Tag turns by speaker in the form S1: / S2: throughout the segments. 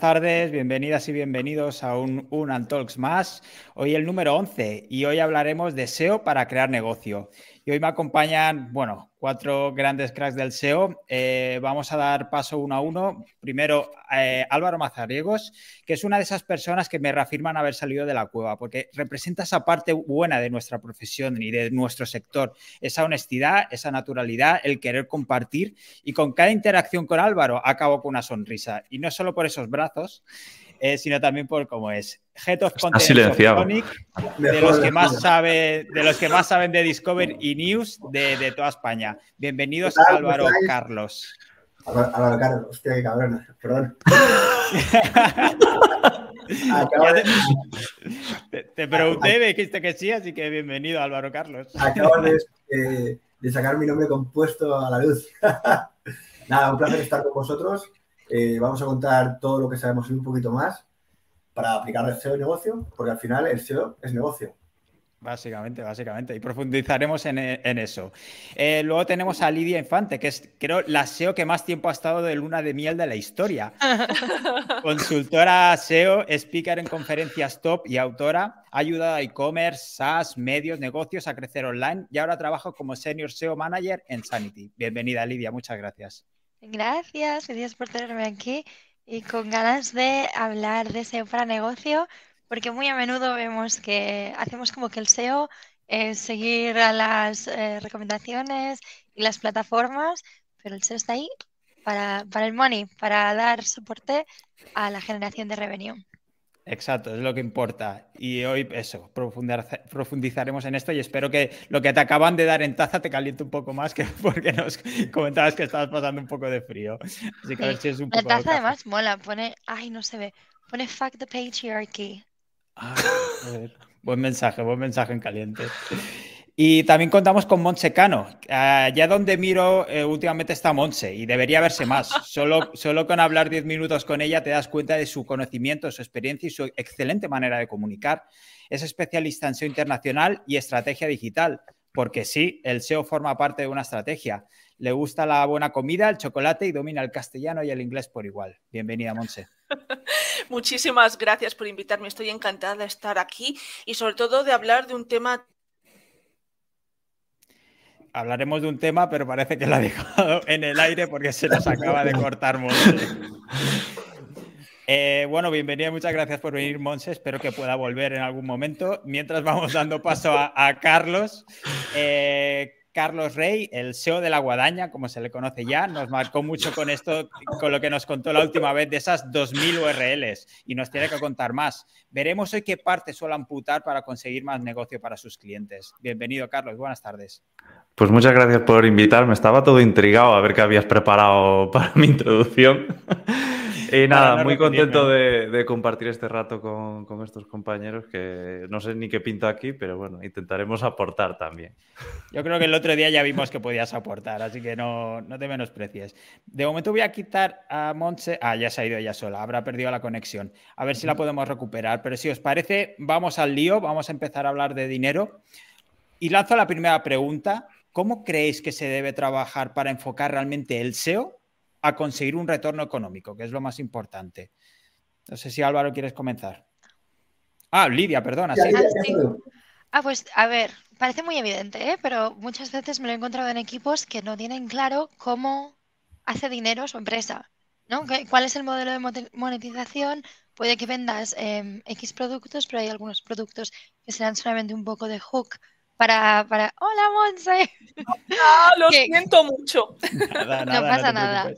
S1: buenas tardes, bienvenidas y bienvenidos a un Unan Talks más. Hoy el número 11 y hoy hablaremos de SEO para crear negocio. Hoy me acompañan, bueno, cuatro grandes cracks del SEO. Eh, vamos a dar paso uno a uno. Primero, eh, Álvaro Mazariegos, que es una de esas personas que me reafirman haber salido de la cueva, porque representa esa parte buena de nuestra profesión y de nuestro sector, esa honestidad, esa naturalidad, el querer compartir. Y con cada interacción con Álvaro acabo con una sonrisa. Y no solo por esos brazos, eh, sino también por cómo es. Head of Content de los que más sabe, de los que más saben de Discover y News de, toda España. Bienvenidos Álvaro Carlos.
S2: Álvaro Carlos, hostia, qué cabrón, perdón.
S1: te, pregunté, me dijiste que sí, así que bienvenido Álvaro Carlos.
S2: Acabo de, sacar mi nombre compuesto a la luz. Nada, un placer estar con vosotros. Eh, vamos a contar todo lo que sabemos y un poquito más para aplicar el SEO en negocio, porque al final el SEO es negocio.
S1: Básicamente, básicamente. Y profundizaremos en, eso. Eh, luego tenemos a Lidia Infante, que es, creo, la SEO que más tiempo ha estado de luna de miel de la historia. Consultora SEO, speaker en conferencias top y autora. Ha ayudado a e-commerce, SaaS, medios, negocios a crecer online y ahora trabaja como Senior SEO Manager en Sanity. Bienvenida, Lidia. Muchas gracias.
S3: Gracias, gracias por tenerme aquí y con ganas de hablar de SEO para negocio, porque muy a menudo vemos que hacemos como que el SEO es seguir a las eh, recomendaciones y las plataformas, pero el SEO está ahí para, para el money, para dar soporte a la generación de revenue.
S1: Exacto, es lo que importa. Y hoy eso, profundizaremos en esto y espero que lo que te acaban de dar en taza te caliente un poco más que porque nos comentabas que estabas pasando un poco de frío. Así que a ver si es un
S3: La taza además mola, pone, ay, no se ve, pone fuck the patriarchy.
S1: Ah, buen mensaje, buen mensaje en caliente. Y también contamos con Montse Cano. Allá donde miro, eh, últimamente está Montse y debería verse más. Solo, solo con hablar 10 minutos con ella te das cuenta de su conocimiento, su experiencia y su excelente manera de comunicar. Es especialista en SEO internacional y estrategia digital, porque sí, el SEO forma parte de una estrategia. Le gusta la buena comida, el chocolate y domina el castellano y el inglés por igual. Bienvenida, Montse.
S4: Muchísimas gracias por invitarme. Estoy encantada de estar aquí y sobre todo de hablar de un tema
S1: hablaremos de un tema, pero parece que lo ha dejado en el aire porque se nos acaba de cortar eh, bueno, bienvenida, muchas gracias por venir, Monse. Espero que pueda volver en algún momento. Mientras vamos dando paso a, Carlos. Eh, Carlos Rey, el SEO de la guadaña, como se le conoce ya, nos marcó mucho con esto, con lo que nos contó la última vez de esas 2.000 URLs y nos tiene que contar más. Veremos hoy qué parte suele amputar para conseguir más negocio para sus clientes. Bienvenido, Carlos. Buenas tardes.
S5: Pues muchas gracias por invitarme. Estaba todo intrigado a ver qué habías preparado para mi introducción. Y nada, muy contento de, compartir este rato con, estos compañeros que no sé ni qué pinto aquí, pero bueno, intentaremos aportar también.
S1: Yo creo que el otro día ya vimos que podías aportar, así que no, no te menosprecies. De momento voy a quitar a Montse. Ah, ya se ha ido ella sola, habrá perdido la conexión. A ver si la podemos recuperar. Pero si os parece, vamos al lío, vamos a empezar a hablar de dinero. Y lanzo la primera pregunta. ¿Cómo creéis que se debe trabajar para enfocar realmente el SEO a conseguir un retorno económico, que es lo más importante. No sé si Álvaro quieres comenzar. Ah, Lidia, perdona.
S3: Ah, pues a ver, parece muy evidente, ¿eh? pero muchas veces me lo he encontrado en equipos que no tienen claro cómo hace dinero su empresa. ¿no? ¿Cuál es el modelo de monetización? Puede que vendas em, X productos, pero hay algunos productos que serán solamente un poco de hook para, para... Hola, Monse.
S4: Ah, lo siento mucho.
S3: no pasa nada.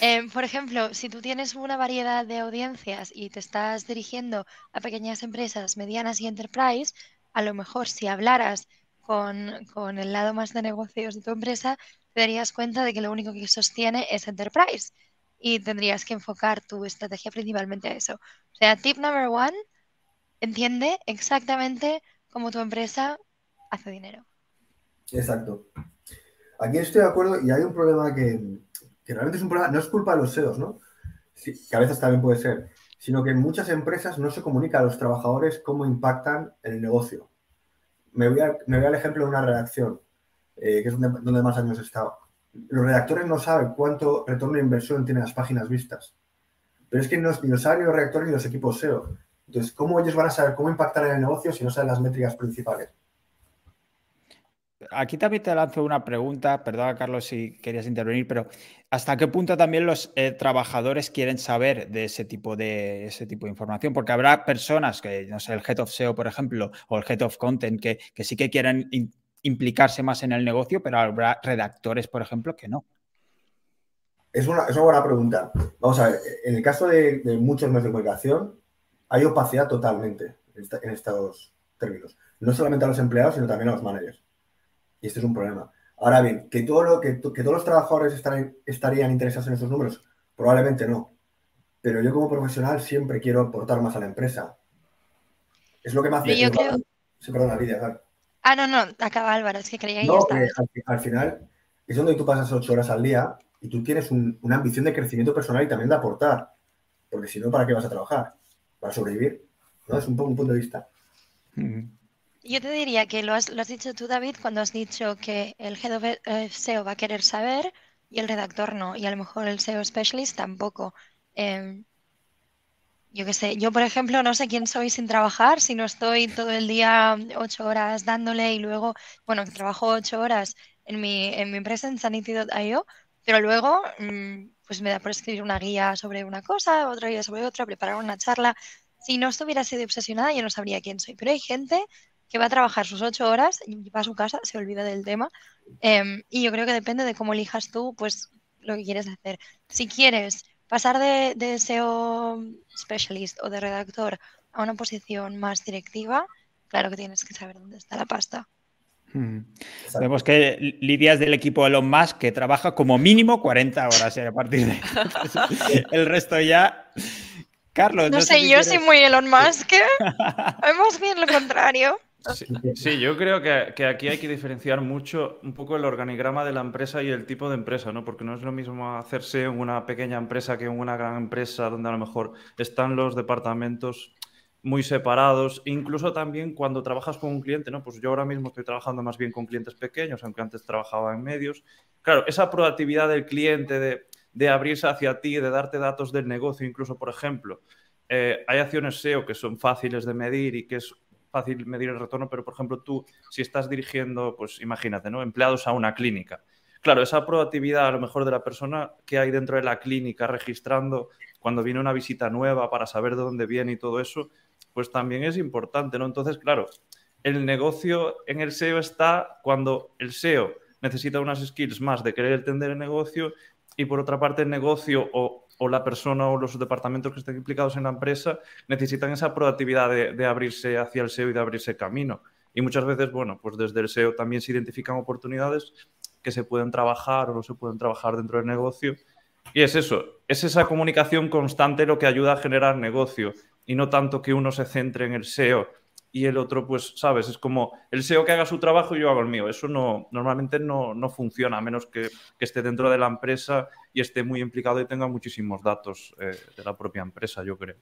S3: Em, por ejemplo, si tú tienes una variedad de audiencias y te estás dirigiendo a pequeñas empresas, medianas y enterprise, a lo mejor si hablaras con, con el lado más de negocios de tu empresa, te darías cuenta de que lo único que sostiene es enterprise y tendrías que enfocar tu estrategia principalmente a eso. O sea, tip number one, entiende exactamente cómo tu empresa hace dinero.
S2: Exacto. Aquí estoy de acuerdo y hay un problema que, realmente es un problema, no es culpa de los SEOs, ¿no? que a veces también puede ser, sino que en muchas empresas no se comunica a los trabajadores cómo impactan en el negocio. Me voy, al ejemplo de una redacción, eh, que es donde, más años he estado. Los redactores no saben cuánto retorno de inversión tienen las páginas vistas, pero es que no, ni lo saben los reactores ni los equipos SEO. Entonces, ¿cómo ellos van a saber cómo impactar en el negocio si no saben las métricas principales?
S1: Aquí también te lanzo una pregunta, perdona Carlos si querías intervenir, pero ¿hasta qué punto también los eh, trabajadores quieren saber de ese tipo de ese tipo de información? Porque habrá personas que, no sé, el Head of SEO, por ejemplo, o el Head of Content, que, sí que quieren implicarse más en el negocio, pero habrá redactores, por ejemplo, que no.
S2: Es una, buena pregunta. Vamos a ver, en el caso de, muchos medios de comunicación, hay opacidad totalmente en, estos términos. No solamente a los empleados, sino también a los managers. Y este es un problema. Ahora bien, ¿que, todo lo, que, todos los trabajadores estarían interesados en estos números? Probablemente no. Pero yo como profesional siempre quiero aportar más a la empresa. Es lo que me hace...
S3: Yo creo...
S2: Sí, perdona, Lidia,
S3: Ah, no, no, acaba Álvaro, es que creía que
S2: no, al, al, final es donde tú pasas ocho horas al día y tú tienes una ambición de crecimiento personal y también de aportar. Porque si no, ¿para qué vas a trabajar? ¿Para sobrevivir? ¿No? Es un, poco un punto de vista.
S3: Yo te diría que lo has, dicho tú, David, cuando has dicho que el Head of eh, SEO va a querer saber y el redactor no, y a lo mejor el SEO Specialist tampoco. Em, yo qué sé, yo por ejemplo no sé quién soy sin trabajar, si no estoy todo el día ocho horas dándole y luego, bueno, trabajo ocho horas en mi, en mi empresa en Sanity.io, pero luego mm, pues me da por escribir una guía sobre una cosa, otra guía sobre otra, preparar una charla. Si no estuviera así de obsesionada, yo no sabría quién soy. Pero hay gente que va a trabajar sus ocho horas y va a su casa, se olvida del tema. Em, y yo creo que depende de cómo elijas tú, pues lo que quieres hacer. Si quieres pasar de, SEO specialist o de redactor a una posición más directiva, claro que tienes que saber dónde está la pasta.
S1: Hmm. Vemos que Lidia es del equipo de Elon Musk que trabaja como mínimo 40 horas y a partir de el resto ya. Carlos.
S3: No, sé, yo soy muy Elon Musk. Vemos bien lo contrario.
S5: Sí, yo creo que, aquí hay que diferenciar mucho un poco el organigrama de la empresa y el tipo de empresa, ¿no? Porque no es lo mismo hacerse en una pequeña empresa que en una gran empresa donde a lo mejor están los departamentos muy separados. Incluso también cuando trabajas con un cliente, ¿no? Pues yo ahora mismo estoy trabajando más bien con clientes pequeños, aunque antes trabajaba en medios. Claro, esa proactividad del cliente de, de abrirse hacia ti, de darte datos del negocio, incluso, por ejemplo, eh, hay acciones SEO que son fáciles de medir y que es fácil medir el retorno, pero por ejemplo tú, si estás dirigiendo, pues imagínate, ¿no? Empleados a una clínica. Claro, esa proactividad a lo mejor de la persona que hay dentro de la clínica registrando cuando viene una visita nueva para saber de dónde viene y todo eso, pues también es importante, ¿no? Entonces, claro, el negocio en el SEO está cuando el SEO necesita unas skills más de querer entender el negocio y por otra parte el negocio o o la persona o los departamentos que estén implicados en la empresa necesitan esa proactividad de, abrirse hacia el SEO y de abrirse camino. Y muchas veces, bueno, pues desde el SEO también se identifican oportunidades que se pueden trabajar o no se pueden trabajar dentro del negocio. Y es eso, es esa comunicación constante lo que ayuda a generar negocio y no tanto que uno se centre en el SEO y el otro, pues, sabes, es como el SEO que haga su trabajo y yo hago el mío. Eso no, normalmente no, funciona, a menos que, esté dentro de la empresa y esté muy implicado y tenga muchísimos datos eh, de la propia empresa, yo creo.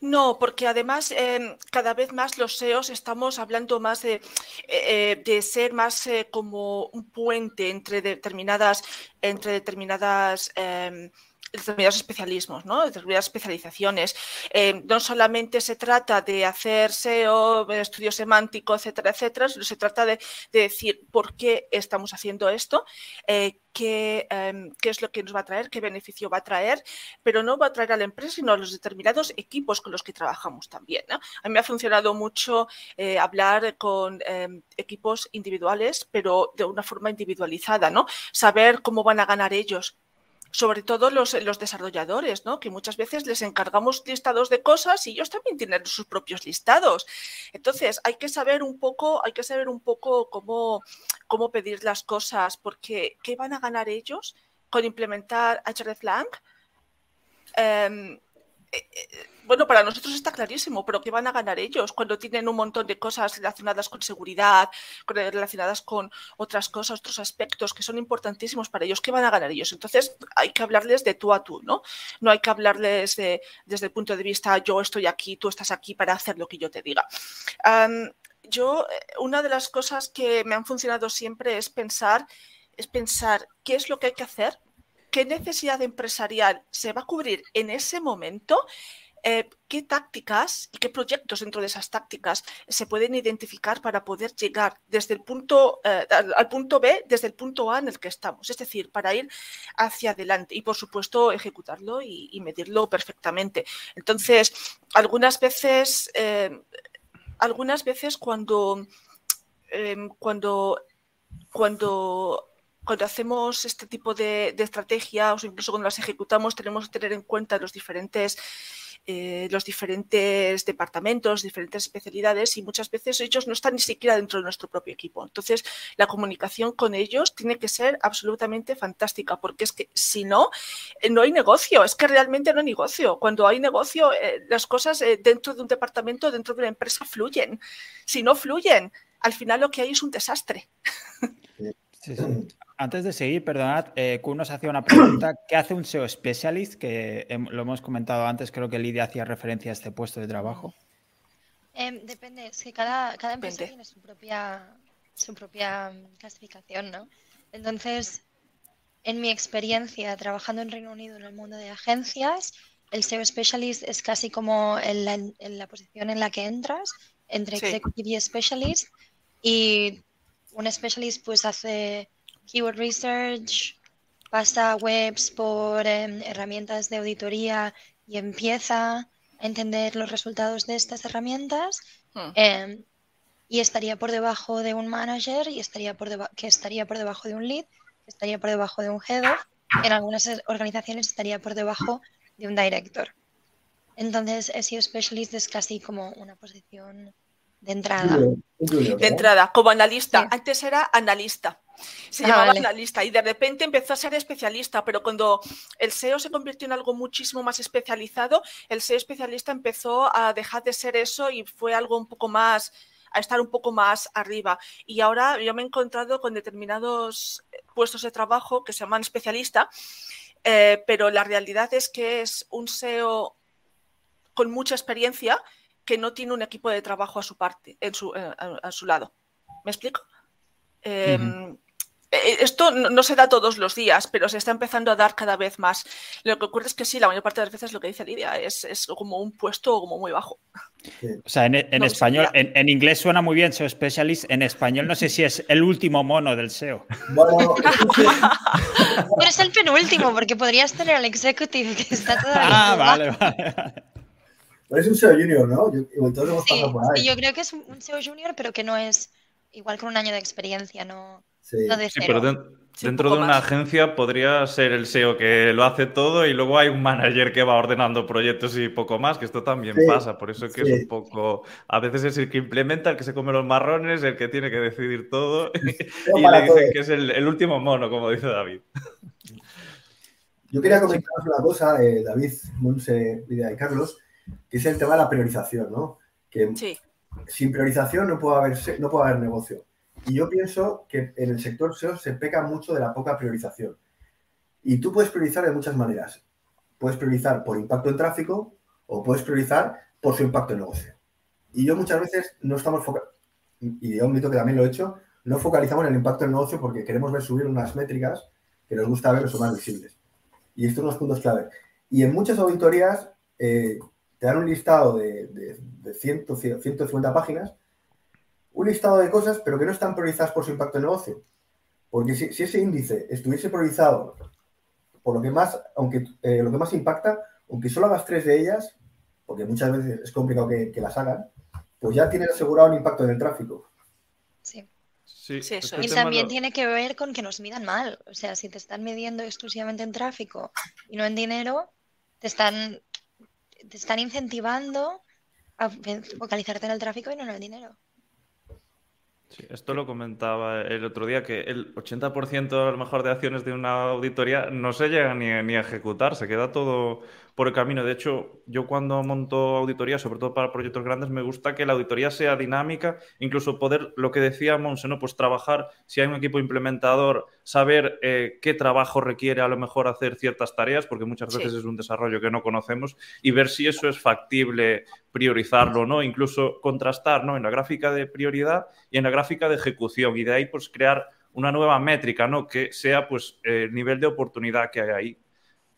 S4: No, porque además em, cada vez más los SEOs estamos hablando más de, eh, de ser más eh, como un puente entre determinadas, entre determinadas em, determinados especialismos, ¿no? determinadas especializaciones. Eh, no solamente se trata de hacer SEO, estudio semántico, etcétera, etcétera, sino se trata de, decir por qué estamos haciendo esto, eh, em, qué, es lo que nos va a traer, qué beneficio va a traer, pero no va a traer a la empresa, sino a los determinados equipos con los que trabajamos también. A mí me ha funcionado mucho eh, hablar con em, equipos individuales, pero de una forma individualizada, ¿no? Saber cómo van a ganar ellos sobre todo los, los, desarrolladores, ¿no? que muchas veces les encargamos listados de cosas y ellos también tienen sus propios listados. Entonces, hay que saber un poco, hay que saber un poco cómo, cómo pedir las cosas, porque ¿qué van a ganar ellos con implementar hreflang? Em, eh, eh, bueno, para nosotros está clarísimo, pero ¿qué van a ganar ellos cuando tienen un montón de cosas relacionadas con seguridad, relacionadas con otras cosas, otros aspectos que son importantísimos para ellos? ¿Qué van a ganar ellos? Entonces hay que hablarles de tú a tú, ¿no? No hay que hablarles desde el punto de vista yo estoy aquí, tú estás aquí para hacer lo que yo te diga. yo, eh, una de las cosas que me han funcionado siempre es pensar, es pensar qué es lo que hay que hacer qué necesidad empresarial se va a cubrir en ese momento eh, qué tácticas y qué proyectos dentro de esas tácticas se pueden identificar para poder llegar desde el punto eh, al, punto B desde el punto A en el que estamos, es decir, para ir hacia adelante y por supuesto ejecutarlo y, medirlo perfectamente. Entonces, algunas veces, eh, algunas veces cuando cuando cuando cuando hacemos este tipo de, estrategias o incluso cuando las ejecutamos tenemos que tener en cuenta los diferentes eh, los diferentes departamentos, diferentes especialidades y muchas veces ellos no están ni siquiera dentro de nuestro propio equipo. Entonces, la comunicación con ellos tiene que ser absolutamente fantástica porque es que si no, eh, no hay negocio, es que realmente no hay negocio. Cuando hay negocio, eh, las cosas dentro de un departamento, dentro de una empresa fluyen. Si no fluyen, al final lo que hay es un desastre.
S1: Sí, sí. Antes de seguir, perdonad, eh, Kun nos hacía una pregunta. ¿Qué hace un SEO Specialist? Que lo hemos comentado antes, creo que Lidia hacía referencia a este puesto de trabajo.
S3: Em, depende, es que cada, cada empresa tiene su propia, su propia mm, clasificación, ¿no? Entonces, en mi experiencia trabajando en Reino Unido en el mundo de agencias, el SEO Specialist es casi como en la, posición en la que entras, entre Executive y Specialist. Y un Specialist pues hace keyword research, pasa webs por em, herramientas de auditoría y empieza a entender los resultados de estas herramientas. Hmm. Em, y estaría por debajo de un manager y estaría por que estaría por debajo de un lead, que estaría por debajo de un head of, en algunas organizaciones estaría por debajo de un director. Entonces, SEO Specialist es casi como una posición de entrada.
S4: De entrada, como analista. Antes era analista. Se ah, llamaba analista y de repente empezó a ser especialista, pero cuando el SEO se convirtió en algo muchísimo más especializado, el SEO especialista empezó a dejar de ser eso y fue algo un poco más a estar un poco más arriba. Y ahora yo me he encontrado con determinados puestos de trabajo que se llaman especialista, eh, pero la realidad es que es un SEO con mucha experiencia que no tiene un equipo de trabajo a su parte, en su, eh, a, su lado. ¿Me explico? Em, e, esto no, se da todos los días, pero se está empezando a dar cada vez más. Lo que ocurre es que sí, la mayor parte de las veces lo que dice Lidia es, como un puesto como muy bajo.
S1: O sea, en, español, en, inglés suena muy bien SEO Specialist, en español no sé si es el último mono del SEO. Bueno,
S3: pero es el penúltimo, porque podrías tener al executive que está todavía.
S1: Ah, vale, vale.
S2: Pero es un SEO junior, ¿no? Yo,
S3: sí, yo creo que es un SEO junior, pero que no es igual con un año de experiencia, no, de cero.
S5: pero dentro de una agencia podría ser el SEO que lo hace todo y luego hay un manager que va ordenando proyectos y poco más, que esto también pasa, por eso que es un poco, a veces es el que implementa, el que se come los marrones, el que tiene que decidir todo y le dicen que es el, último mono, como dice David.
S2: Yo quería comentaros una cosa, eh, David, Monse, Lidia y Carlos, que es el tema de la priorización, ¿no? Que sin priorización no puede, haber, no puede haber negocio. Y yo pienso que en el sector SEO se peca mucho de la poca priorización. Y tú puedes priorizar de muchas maneras. Puedes priorizar por impacto en tráfico o puedes priorizar por su impacto en negocio. Y yo muchas veces no estamos y yo admito que también lo he hecho, no focalizamos en el impacto en negocio porque queremos ver subir unas métricas que nos gusta ver que son más visibles. Y estos son los puntos clave. Y en muchas auditorías eh, te dan un listado de, de, 150 páginas, un listado de cosas, pero que no están priorizadas por su impacto en negocio. Porque si, ese índice estuviese priorizado por lo que más, aunque eh, lo que más impacta, aunque solo hagas tres de ellas, porque muchas veces es complicado que, las hagan, pues ya tienes asegurado un impacto en el tráfico.
S3: Sí. Sí, eso. Y también tiene que ver con que nos midan mal. O sea, si te están midiendo exclusivamente en tráfico y no en dinero, te están te están incentivando a focalizarte en el tráfico y no en el dinero.
S5: Sí, esto lo comentaba el otro día, que el 80% a lo mejor de acciones de una auditoría no se llega ni, ni a ejecutar, se queda todo por el camino. De hecho, yo cuando monto auditoría, sobre todo para proyectos grandes, me gusta que la auditoría sea dinámica, incluso poder, lo que decía Monse, ¿no? pues trabajar, si hay un equipo implementador, saber eh, qué trabajo requiere a lo mejor hacer ciertas tareas, porque muchas veces es un desarrollo que no conocemos, y ver si eso es factible priorizarlo, ¿no? Incluso contrastar, ¿no? En la gráfica de prioridad y en la gráfica de ejecución, y de ahí pues crear una nueva métrica, ¿no? Que sea pues el nivel de oportunidad que hay ahí,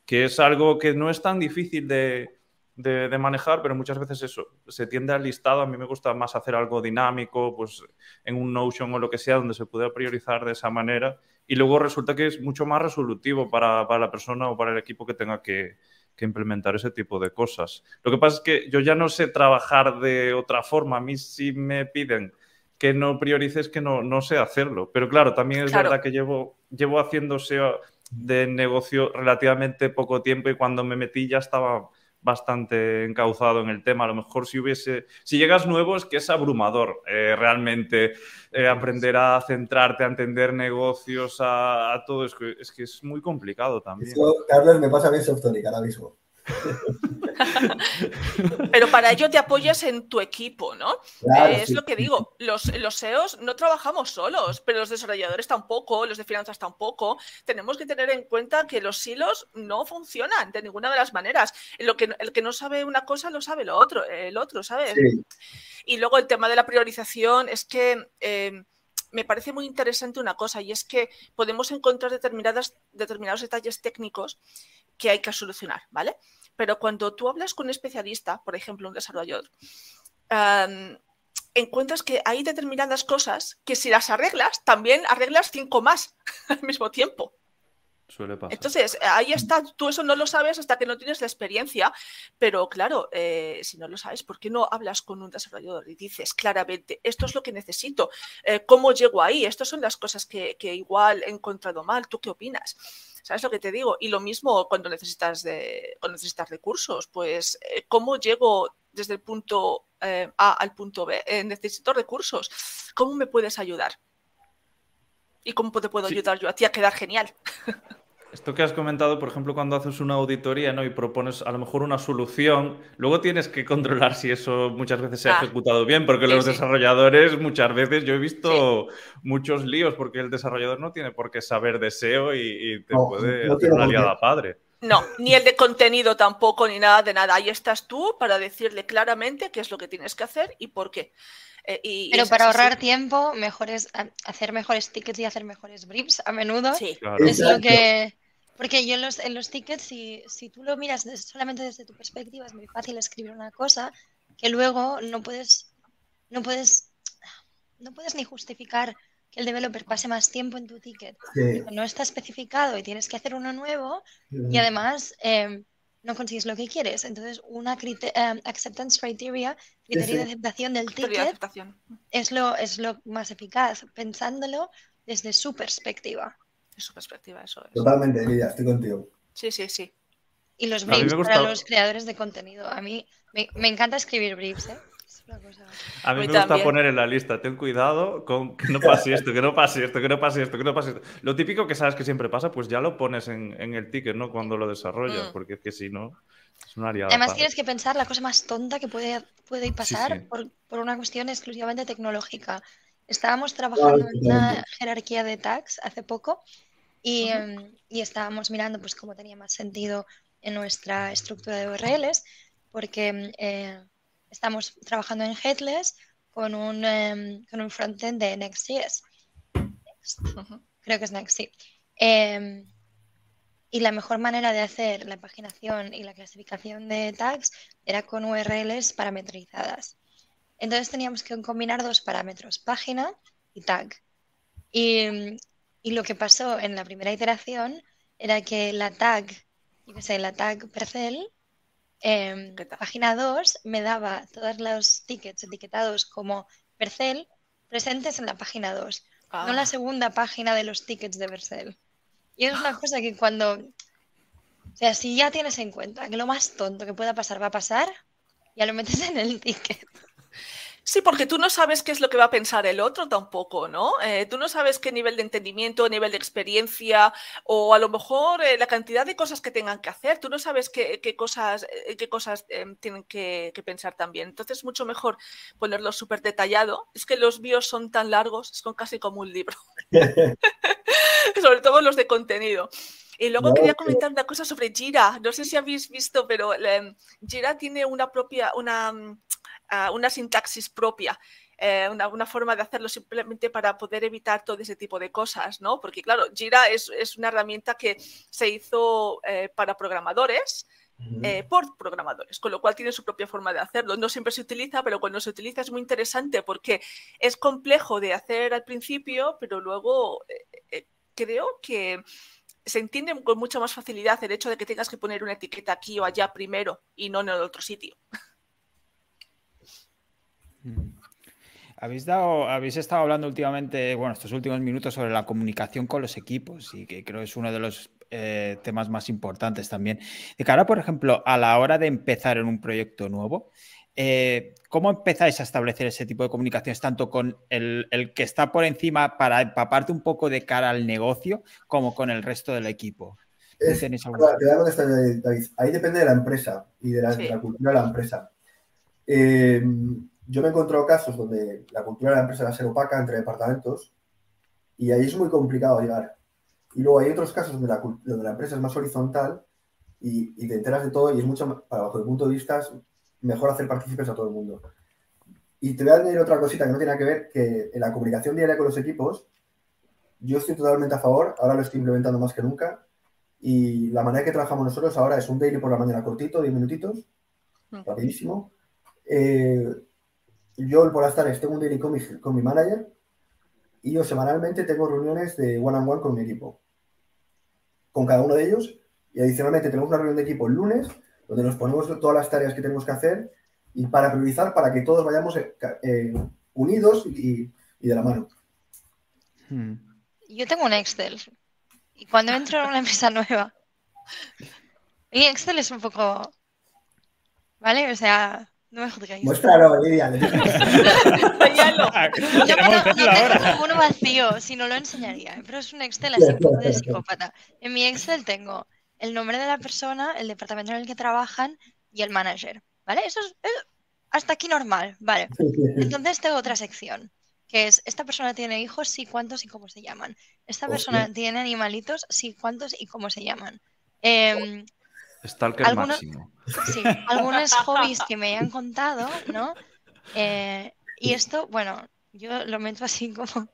S5: que es algo que no es tan difícil de, de, manejar, pero muchas veces eso, se tiende al listado, a mí me gusta más hacer algo dinámico, pues en un Notion o lo que sea, donde se pueda priorizar de esa manera. Y luego resulta que es mucho más resolutivo para, para la persona o para el equipo que tenga que, que, implementar ese tipo de cosas. Lo que pasa es que yo ya no sé trabajar de otra forma, a mí si me piden que no priorices que no, no sé hacerlo, pero claro, también es verdad que llevo, llevo haciendo SEO de negocio relativamente poco tiempo y cuando me metí ya estaba bastante encauzado en el tema. A lo mejor si hubiese, si llegas nuevo es que es abrumador eh, realmente eh, aprender a centrarte, a entender negocios, a, todo. Es que, es que es muy complicado también.
S2: Carlos, me pasa bien Softonic ahora mismo.
S4: Pero para ello te apoyas en tu equipo, ¿no? Eh, es lo que digo, los, los SEOs no trabajamos solos, pero los desarrolladores tampoco, los de finanzas tampoco. Tenemos que tener en cuenta que los silos no funcionan de ninguna de las maneras. Lo que, el que no sabe una cosa lo sabe lo otro, el otro, ¿sabes? Y luego el tema de la priorización es que... Eh, me parece muy interesante una cosa y es que podemos encontrar determinadas, determinados detalles técnicos que hay que solucionar, ¿vale? Pero cuando tú hablas con un especialista, por ejemplo, un desarrollador, encuentras que hay determinadas cosas que si las arreglas, también arreglas cinco más al mismo tiempo.
S5: Suele pasar.
S4: Entonces, ahí está, tú eso no lo sabes hasta que no tienes la experiencia, pero claro, eh, si no lo sabes, ¿por qué no hablas con un desarrollador y dices claramente, esto es lo que necesito, eh, cómo llego ahí, estas son las cosas que, que igual he encontrado mal, ¿tú qué opinas? ¿Sabes lo que te digo? Y lo mismo cuando necesitas, de, cuando necesitas recursos, pues eh, ¿cómo llego desde el punto eh, A al punto B? Eh, necesito recursos. ¿Cómo me puedes ayudar? ¿Y cómo te puedo ayudar yo a ti a quedar genial?
S5: Esto que has comentado, por ejemplo, cuando haces una auditoría ¿no? y propones a lo mejor una solución, luego tienes que controlar si eso muchas veces se ha ah. ejecutado bien, porque los desarrolladores muchas veces, yo he visto muchos líos, porque el desarrollador no tiene por qué saber de SEO y, te puede hacer una liada padre.
S4: No, ni el de contenido tampoco, ni nada de nada. Ahí estás tú para decirle claramente qué es lo que tienes que hacer y por qué.
S3: Eh, Pero para ahorrar tiempo, mejor es hacer mejores tickets y hacer mejores briefs a menudo. Sí, claro. Es lo que porque yo en los, en los tickets, si, si tú lo miras solamente desde tu perspectiva, es muy fácil escribir una cosa que luego no puedes, no puedes, no puedes ni justificar que el developer pase más tiempo en tu ticket. No está especificado y tienes que hacer uno nuevo y además em, no consigues lo que quieres. Entonces, una em, acceptance criteria, criterio de aceptación del ticket, es lo, es lo más eficaz, pensándolo desde su perspectiva
S4: su perspectiva, eso es.
S2: Totalmente, Lidia, estoy contigo.
S4: Sí, sí, sí.
S3: Y los briefs para los creadores de contenido. A mí me, encanta escribir briefs, ¿eh?
S5: A mí me gusta poner en la lista, ten cuidado con que no pase esto, que no pase esto, que no pase esto, que no pase esto. Lo típico que sabes que siempre pasa, pues ya lo pones en, el ticket, ¿no? Cuando lo desarrollas, mm. porque es que si no, es una aliada.
S3: Además tienes que pensar la cosa más tonta que puede, puede pasar Por, por, una cuestión exclusivamente tecnológica. Estábamos trabajando en una jerarquía de tags hace poco Em, y, estábamos mirando pues cómo tenía más sentido en nuestra estructura de URLs, porque em, eh, estamos trabajando en Headless con un, em, con un frontend de Next.js. Creo que es Next, sí. y la mejor manera de hacer la paginación y la clasificación de tags era con URLs parametrizadas. Entonces teníamos que combinar dos parámetros, página y tag. Y, y lo que pasó en la primera iteración era que la tag, yo qué sé, la tag Percel, eh, página 2 me daba todos los tickets etiquetados como Percel presentes en la página 2, no la ah. segunda página de los tickets de Percel. Y es una ah. cosa que cuando, o sea, si ya tienes en cuenta que lo más tonto que pueda pasar va a pasar, ya lo metes en el ticket.
S4: Sí, porque tú no sabes qué es lo que va a pensar el otro tampoco, ¿no? Eh, tú no sabes qué nivel de entendimiento, nivel de experiencia o a lo mejor eh, la cantidad de cosas que tengan que hacer. Tú no sabes qué, cosas, eh, qué cosas em, tienen que, pensar también. Entonces es mucho mejor ponerlo súper detallado. Es que los bios son tan largos, son casi como un libro. Sobre todo los de contenido. Y luego quería comentar una cosa sobre Jira. No sé si habéis visto, pero em, Jira tiene una propia, una, una sintaxis propia. eh, una, forma de hacerlo simplemente para poder evitar todo ese tipo de cosas, ¿no? Porque claro, Jira es, una herramienta que se hizo eh, para programadores, eh, por programadores, con lo cual tiene su propia forma de hacerlo. No siempre se utiliza, pero cuando se utiliza es muy interesante porque es complejo de hacer al principio, pero luego creo que se entiende con mucha más facilidad el hecho de que tengas que poner una etiqueta aquí o allá primero y no en el otro sitio.
S1: Habéis, dado, habéis estado hablando últimamente, bueno, estos últimos minutos sobre la comunicación con los equipos y que creo es uno de los eh, temas más importantes también. De cara, por ejemplo, a la hora de empezar en un proyecto nuevo, eh, ¿cómo empezáis a establecer ese tipo de comunicaciones, tanto con el, que está por encima para empaparte un poco de cara al negocio, como con el resto del equipo?
S2: Ahí depende de la empresa y de la, cultura de la empresa. Eh, yo me he encontrado casos donde la cultura de la empresa va a ser opaca entre departamentos y ahí es muy complicado llegar. Y luego hay otros casos donde la, donde la empresa es más horizontal y, y, te enteras de todo y es mucho, para bajo el punto de vista, es mejor hacer partícipes a todo el mundo. Y te voy a añadir otra cosita que no tiene que ver, que en la comunicación diaria con los equipos, yo estoy totalmente a favor, ahora lo estoy implementando más que nunca, y la manera que trabajamos nosotros ahora es un daily por la mañana cortito, 10 minutitos, mm. rapidísimo. Eh, yo por las tardes tengo un daily con mi, con mi manager y yo semanalmente tengo reuniones de one on one con mi equipo, con cada uno de ellos. Y adicionalmente tenemos una reunión de equipo el lunes, donde nos ponemos todas las tareas que tenemos que hacer y para priorizar, para que todos vayamos eh, eh, unidos y, de la mano.
S3: Hmm. Yo tengo un Excel. Y cuando entro en una empresa nueva, mi Excel es un poco. ¿Vale? O sea, no me juzguéis.
S2: Muéstralo, Olivia. no,
S3: tengo uno vacío, si no lo enseñaría. Pero es un Excel así como de psicópata. En mi Excel tengo el nombre de la persona, el departamento en el que trabajan y el manager. ¿Vale? Eso es, hasta aquí normal. Vale. Entonces tengo otra sección que es, esta persona tiene hijos, sí, cuántos y cómo se llaman. Esta persona tiene animalitos, sí, cuántos y cómo se llaman. Eh,
S5: Stalker algunos, máximo.
S3: Sí, algunos hobbies que me han contado, ¿no? Eh, y esto, bueno, yo lo meto así como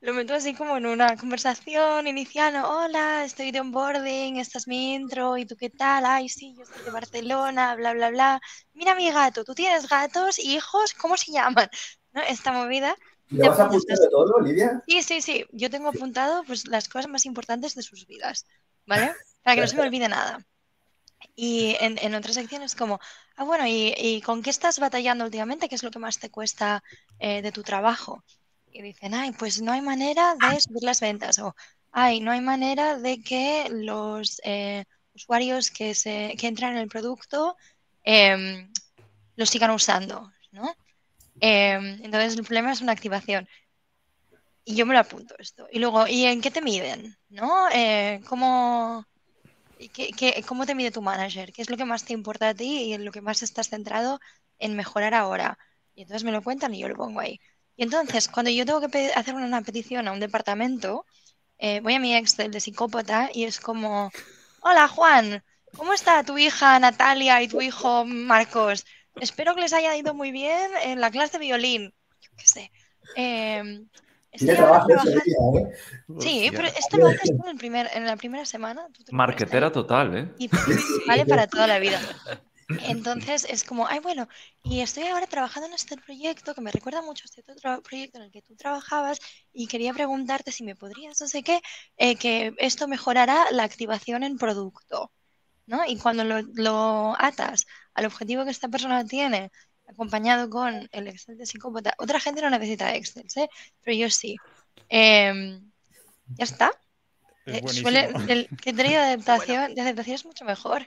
S3: lo meto así como en una conversación inicial, hola, estoy de onboarding, esta es mi intro, ¿y tú qué tal? Ay, sí, yo estoy de Barcelona, bla, bla, bla. Mira mi gato, ¿tú tienes gatos, hijos? ¿Cómo se llaman? ¿No? Esta movida.
S2: ¿Le vas apuntando todo, Olivia?
S3: Sí, sí, sí. Yo tengo apuntado pues, las cosas más importantes de sus vidas, ¿vale? Para que no se me olvide nada. Y en, en otras secciones como, ah, bueno, ¿y, con qué estás batallando últimamente? ¿Qué es lo que más te cuesta eh, de tu trabajo? Y dicen, ay, pues no hay manera de subir las ventas. O, ay, no hay manera de que los eh, usuarios que, se, que entran en el producto eh, lo sigan usando, ¿no? Em, entonces el problema es una activación. Y yo me lo apunto esto. Y luego, ¿y en qué te miden? ¿No? Eh, ¿Cómo, ¿Qué, cómo te mide tu manager? ¿Qué es lo que más te importa a ti y en lo que más estás centrado en mejorar ahora? Y entonces me lo cuentan y yo lo pongo ahí. Y entonces, cuando yo tengo que hacer una petición a un departamento, eh, voy a mi Excel de psicópata y es como, hola Juan, ¿cómo está tu hija Natalia y tu hijo Marcos? Espero que les haya ido muy bien en la clase de violín. Yo qué sé. Eh,
S2: ¿eh?
S3: Sí, pero esto lo haces en, el primer, en la primera semana.
S5: Marquetera total, ¿eh?
S3: Y vale para toda la vida. Entonces es como, ay, bueno, y estoy ahora trabajando en este proyecto que me recuerda mucho a este otro proyecto en el que tú trabajabas y quería preguntarte si me podrías, no sé qué, eh, que esto mejorará la activación en producto, ¿no? Y cuando lo, lo atas al objetivo que esta persona tiene acompañado con el Excel de psicópata. Otra gente no necesita Excel, ¿eh? pero yo sí. Em, ya está. Eh, el criterio de adaptación, de aceptación es mucho mejor.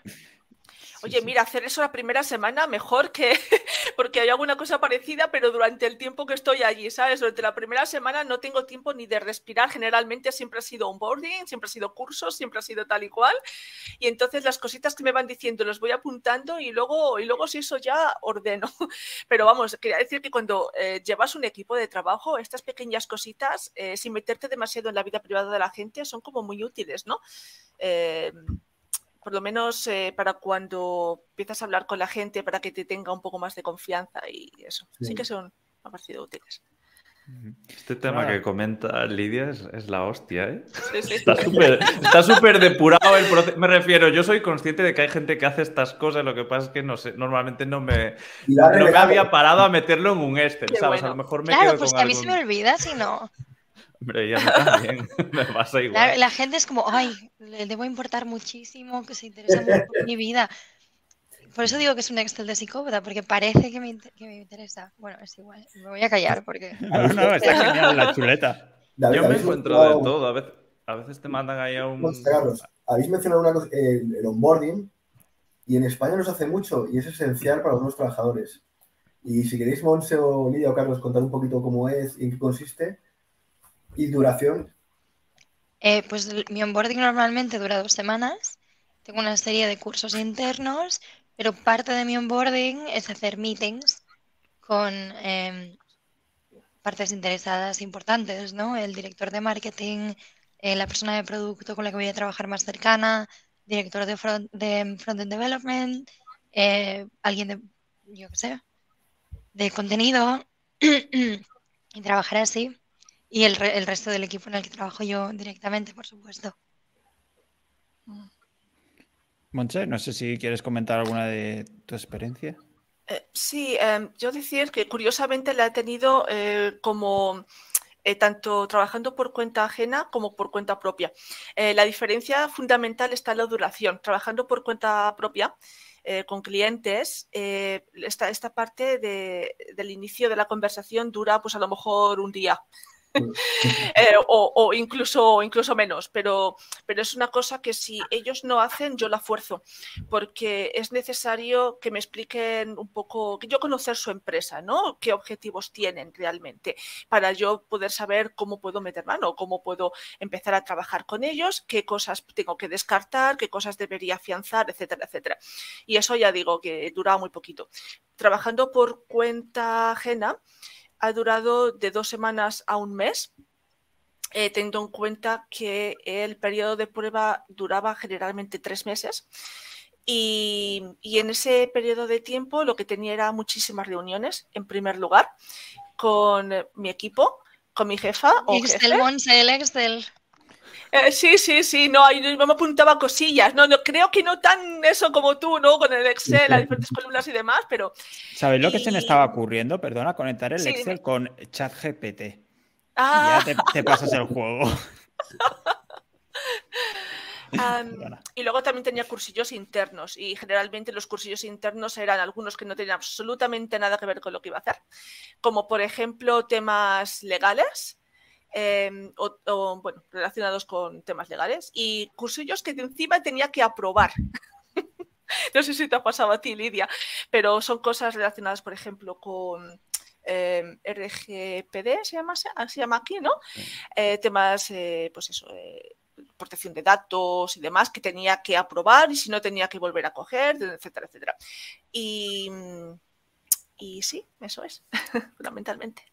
S4: Oye, mira, hacer eso la primera semana mejor que porque hay alguna cosa parecida, pero durante el tiempo que estoy allí, ¿sabes? Durante la primera semana no tengo tiempo ni de respirar. Generalmente siempre ha sido onboarding, siempre ha sido cursos, siempre ha sido tal y cual. Y entonces las cositas que me van diciendo los voy apuntando y luego, y luego si eso ya ordeno. Pero vamos, quería decir que cuando eh, llevas un equipo de trabajo, estas pequeñas cositas, eh, sin meterte demasiado en la vida privada de la gente, son como muy útiles, ¿no? Eh, por lo menos eh, para cuando empiezas a hablar con la gente, para que te tenga un poco más de confianza y eso. Sí, que son ha parecido útiles.
S5: Este tema que comenta Lidia es, la hostia, ¿eh? Está súper depurado el proceso. Me refiero, yo soy consciente de que hay gente que hace estas cosas, lo que pasa es que no sé, normalmente no me, no me había parado a meterlo en un Excel, ¿sabes? A lo mejor me
S3: claro, pues que a mí se me olvida si no.
S5: Hombre, ya también, me pasa igual.
S3: la gente es como, ay, le debo importar muchísimo, que se interesa mucho por mi vida. Por eso digo que es un Excel de psicópata, porque parece que me, interesa. Bueno, es igual. Me voy a callar porque.
S1: No, no, está genial la chuleta.
S5: Yo me encuentro de todo. A veces, a veces te mandan ahí a un.
S2: Carlos, habéis mencionado una cosa, el, onboarding, y en España nos hace mucho y es esencial para los nuevos trabajadores. Y si queréis, Monse o Lidia o Carlos, contar un poquito cómo es y en qué consiste y duración.
S3: Eh, pues mi onboarding normalmente dura dos semanas. Tengo una serie de cursos internos pero parte de mi onboarding es hacer meetings con em, partes interesadas importantes, ¿no? El director de marketing, eh, la persona de producto con la que voy a trabajar más cercana, director de, front, de front-end development, eh, alguien de, yo qué sé, de contenido, y trabajar así. Y el, el resto del equipo en el que trabajo yo directamente, por supuesto.
S1: Monche, no sé si quieres comentar alguna de tu experiencia.
S4: Eh, sí, em, yo decir que curiosamente la he tenido eh, como eh, tanto trabajando por cuenta ajena como por cuenta propia. la diferencia fundamental está en la duración. Trabajando por cuenta propia, con clientes, esta, esta parte del inicio de la conversación dura pues a lo mejor un día. Eh, o, incluso, incluso menos, pero, pero es una cosa que si ellos no hacen, yo la fuerzo, porque es necesario que me expliquen un poco, que yo conocer su empresa, ¿no? ¿Qué objetivos tienen realmente? Para yo poder saber cómo puedo meter mano, cómo puedo empezar a trabajar con ellos, qué cosas tengo que descartar, qué cosas debería afianzar, etcétera, etcétera. Y eso ya digo que dura muy poquito. Trabajando por cuenta ajena, ha durado de dos semanas a un mes, eh, teniendo en cuenta que el periodo de prueba duraba generalmente tres meses. Y, en ese periodo de tiempo lo que tenía era muchísimas reuniones, en primer lugar, con mi equipo, con mi jefa. O
S3: Excel, el Excel.
S4: Eh, sí, sí, sí, no, yo me apuntaba cosillas. No, no, creo que no tan eso como tú, ¿no? Con el Excel, las diferentes columnas y demás, pero.
S1: ¿Sabes lo que se me estaba ocurriendo? Perdona, conectar el Excel con ChatGPT. Ah. ya te, pasas el juego.
S4: y luego también tenía cursillos internos y generalmente los cursillos internos eran algunos que no tenían absolutamente nada que ver con lo que iba a hacer, como por ejemplo temas legales, Em, o, bueno, relacionados con temas legales y cursillos que encima tenía que aprobar. no sé si te ha pasado a ti, Lidia, pero son cosas relacionadas, por ejemplo, con em, RGPD, se llama, se llama aquí, ¿no? Eh, temas, eh, pues eso, eh, protección de datos y demás que tenía que aprobar y si no tenía que volver a coger, etcétera, etcétera. Y, y sí, eso es, fundamentalmente.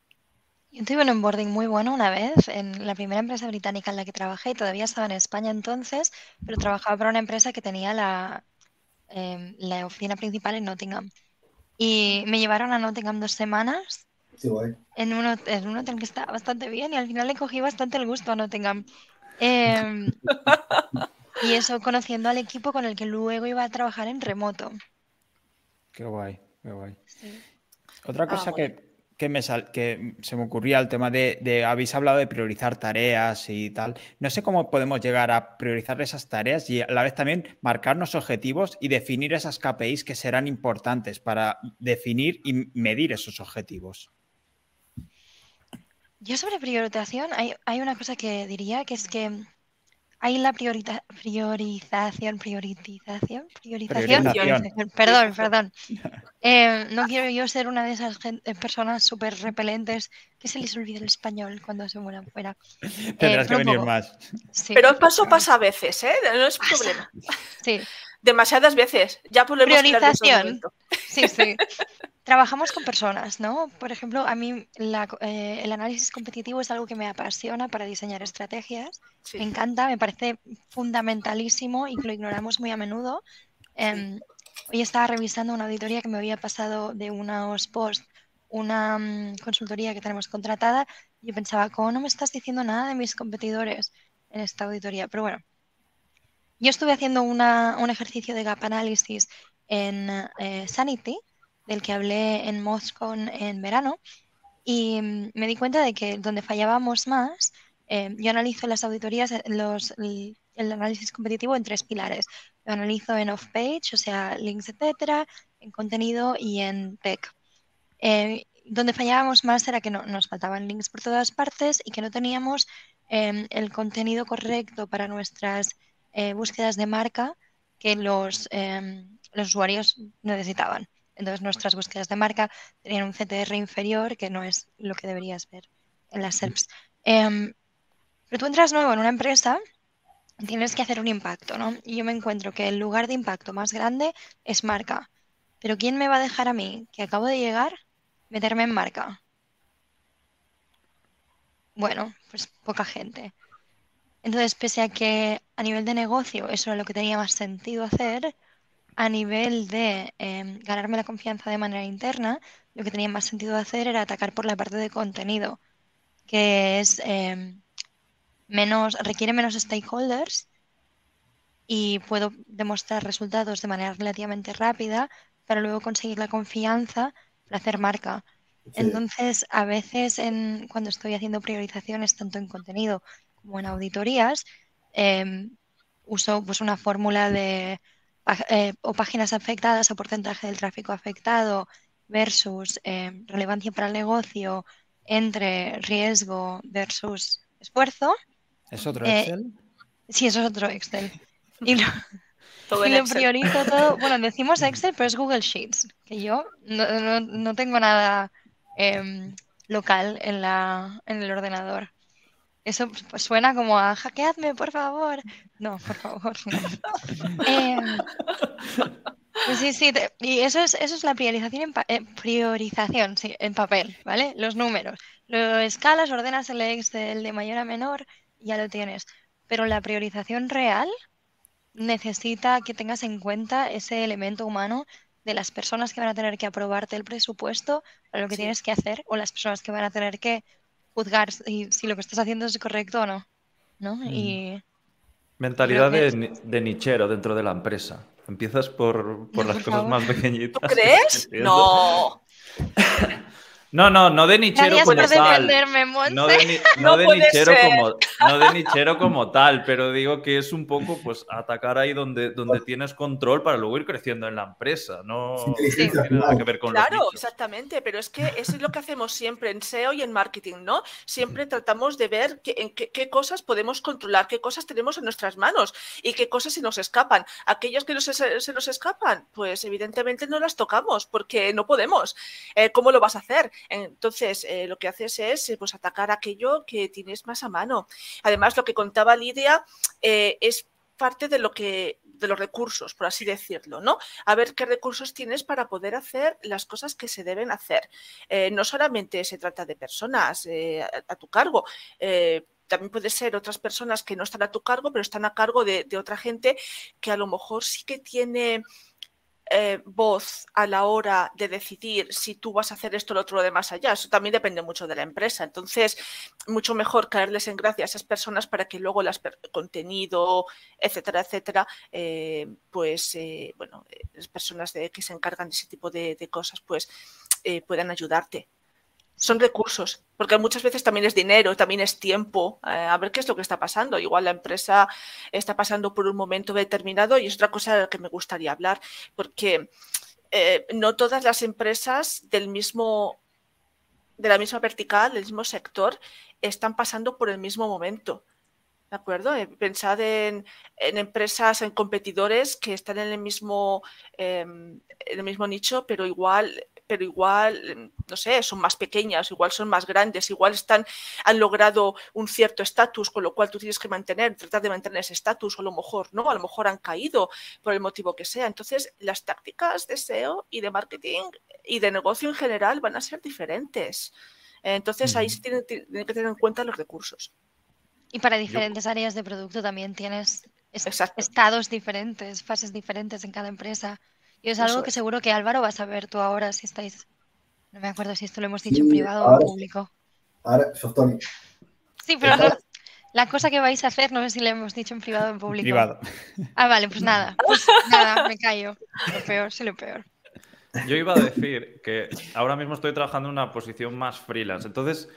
S3: Yo tuve un onboarding muy bueno una vez en la primera empresa británica en la que trabajé y todavía estaba en España entonces, pero trabajaba para una empresa que tenía la, em, la oficina principal en Nottingham. Y me llevaron a Nottingham dos semanas En, un, en un hotel que estaba bastante bien y al final le cogí bastante el gusto a Nottingham. Em, y eso conociendo al equipo con el que luego iba a trabajar en remoto.
S1: Qué guay, qué guay. Otra cosa ah, que, que, se me ocurría el tema de, habéis hablado de priorizar tareas y tal. No sé cómo podemos llegar a priorizar esas tareas y a la vez también marcarnos objetivos y definir esas KPIs que serán importantes para definir y medir esos objetivos.
S3: Yo sobre priorización hay, hay una cosa que diría que es que hay la priorización, priorización, priorización, priorización. Perdón, perdón. Eh, no quiero yo ser una de esas eh, personas súper repelentes que se les olvida el español cuando se mueran fuera.
S1: Tendrás que venir más.
S4: Pero el paso pasa a veces, ¿eh? No es problema.
S3: Sí.
S4: Demasiadas veces. Ya podemos
S3: Priorización. Sí, sí. Trabajamos con personas, ¿no? Por ejemplo, a mí eh, el análisis competitivo es algo que me apasiona para diseñar estrategias. Me encanta, me parece fundamentalísimo y lo ignoramos muy a menudo. Em, hoy estaba revisando una auditoría que me había pasado de unos posts una mm, consultoría que tenemos contratada. Yo pensaba, ¿cómo no me estás diciendo nada de mis competidores en esta auditoría? Pero bueno, yo estuve haciendo un ejercicio de gap analysis en eh, Sanity, del que hablé en Moscone en verano, y mm, me di cuenta de que donde fallábamos más, eh, yo analizo las auditorías, los, el, análisis competitivo en tres pilares. Lo analizo en off-page, o sea, links, etcétera, en contenido y en tech. Eh, donde fallábamos más era que no, nos faltaban links por todas partes y que no teníamos em, el contenido correcto para nuestras eh, búsquedas de marca que los, em, los usuarios necesitaban. Entonces nuestras búsquedas de marca tenían un CTR inferior, que no es lo que deberías ver en las SERPs. Em, pero tú entras nuevo en una empresa, tienes que hacer un impacto, ¿no? Y yo me encuentro que el lugar de impacto más grande es marca. Pero ¿quién me va a dejar a mí, que acabo de llegar, meterme en marca? Bueno, pues poca gente. Entonces, pese a que a nivel de negocio eso era lo que tenía más sentido hacer, a nivel de em, ganarme la confianza de manera interna, lo que tenía más sentido hacer era atacar por la parte de contenido, que es em, menos, requiere menos stakeholders y puedo demostrar resultados de manera relativamente rápida para luego conseguir la confianza para hacer marca. Entonces, a veces en, cuando estoy haciendo priorizaciones tanto en contenido como en auditorías, em, uso pues una fórmula de eh, o páginas afectadas o porcentaje del tráfico afectado versus em, relevancia para el negocio entre riesgo versus esfuerzo.
S1: ¿Es otro eh, Excel?
S3: sí, eso es otro Excel. Y lo, priorizo todo. Bueno, decimos Excel, pero es Google Sheets, que yo no, tengo nada em, local en, la, en el ordenador. Eso suena como a hackeadme, por favor. No, por favor. Em, pues sí, sí, y eso es, eso es la priorización en, eh, priorización, sí, en papel, ¿vale? Los números. Lo escalas, ordenas el Excel de mayor a menor ya lo tienes. Pero la priorización real necesita que tengas en cuenta ese elemento humano de las personas que van a tener que aprobarte el presupuesto para lo que tienes que hacer o las personas que van a tener que juzgar si, si lo que estás haciendo es correcto o no. ¿no? Mm. Y
S5: Mentalidad de, de, nichero dentro de la empresa. Empiezas por, por las cosas más pequeñitas.
S4: ¿Tú crees? no.
S5: No, no, no de nichero como tal. No de, no, de nichero como, no de nichero como tal, pero digo que es un poco pues atacar ahí donde, donde tienes control para luego ir creciendo en la empresa. No, tiene nada que ver con
S4: Claro, exactamente, pero es que eso es lo que hacemos siempre en SEO y en marketing, ¿no? Siempre tratamos de ver qué, en qué, cosas podemos controlar, qué cosas tenemos en nuestras manos y qué cosas se nos escapan. Aquellas que se, nos escapan, pues evidentemente no las tocamos porque no podemos. Eh, ¿Cómo lo vas a hacer? Entonces, eh, lo que haces es eh, pues, atacar aquello que tienes más a mano. Además, lo que contaba Lidia eh, es parte de lo que de los recursos, por así decirlo, ¿no? A ver qué recursos tienes para poder hacer las cosas que se deben hacer. no solamente se trata de personas a, tu cargo, también puede ser otras personas que no están a tu cargo, pero están a cargo de, de otra gente que a lo mejor sí que tiene eh, voz a la hora de decidir si tú vas a hacer esto o lo otro de más allá. Eso también depende mucho de la empresa. Entonces, mucho mejor caerles en gracia a esas personas para que luego las contenido, etcétera, etcétera, eh, pues, eh, bueno, las personas de, que se encargan de ese tipo de, de cosas, pues puedan ayudarte son recursos, porque muchas veces también es dinero, también es tiempo. Eh, a ver qué es lo que está pasando. Igual la empresa está pasando por un momento determinado y es otra cosa de la que me gustaría hablar, porque eh, no todas las empresas del mismo, de la misma vertical, del mismo sector, están pasando por el mismo momento. ¿De acuerdo? Eh, pensad en, empresas, en competidores que están en el mismo, em, en el mismo nicho, pero igual pero igual, no sé, son más pequeñas, igual son más grandes, igual están, han logrado un cierto estatus, con lo cual tú tienes que mantener, tratar de mantener ese estatus, o a lo mejor no, a lo mejor han caído por el motivo que sea. Entonces, las tácticas de SEO y de marketing y de negocio en general van a ser diferentes. Entonces, ahí se tienen, que tener en cuenta los recursos.
S3: Y para diferentes áreas de producto también tienes estados diferentes, fases diferentes en cada empresa. Y es algo que seguro que Álvaro va a saber tú ahora si estáis No me acuerdo si esto lo hemos dicho en privado o en público.
S2: Ahora, Softoni.
S3: Sí, pero la cosa que vais a hacer, no sé si le hemos dicho en privado o en público.
S1: Privado.
S3: Ah, vale, pues nada. Pues nada, me callo. Lo peor, sí, lo peor.
S5: Yo iba a decir que ahora mismo estoy trabajando en una posición más freelance. Entonces,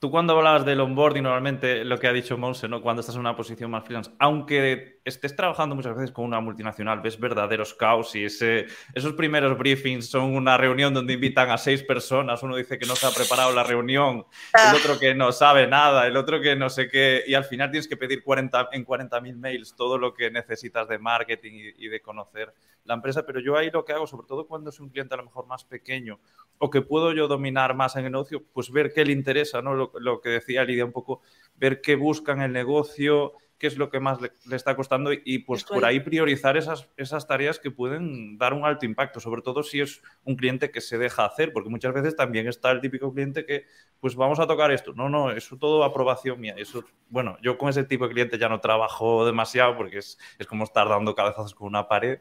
S5: Tú cuando hablabas del onboarding, normalmente lo que ha dicho Monse, ¿no? Cuando estás en una posición más freelance, aunque estés trabajando muchas veces con una multinacional, ves verdaderos caos y ese, esos primeros briefings son una reunión donde invitan a seis personas, uno dice que no se ha preparado la reunión, el otro que no sabe nada, el otro que no sé qué, y al final tienes que pedir 40, en 40.000 mails todo lo que necesitas de marketing y, y de conocer la empresa, pero yo ahí lo que hago, sobre todo cuando es un cliente a lo mejor más pequeño o que puedo yo dominar más en el negocio, pues ver qué le interesa, ¿no? Lo, que decía Lidia, un poco ver qué busca en el negocio, qué es lo que más le, está costando y, pues por ahí priorizar esas, esas tareas que pueden dar un alto impacto, sobre todo si es un cliente que se deja hacer, porque muchas veces también está el típico cliente que pues vamos a tocar esto. No, no, eso todo aprobación mía. Eso, bueno, yo con ese tipo de cliente ya no trabajo demasiado porque es, es como estar dando cabezazos con una pared.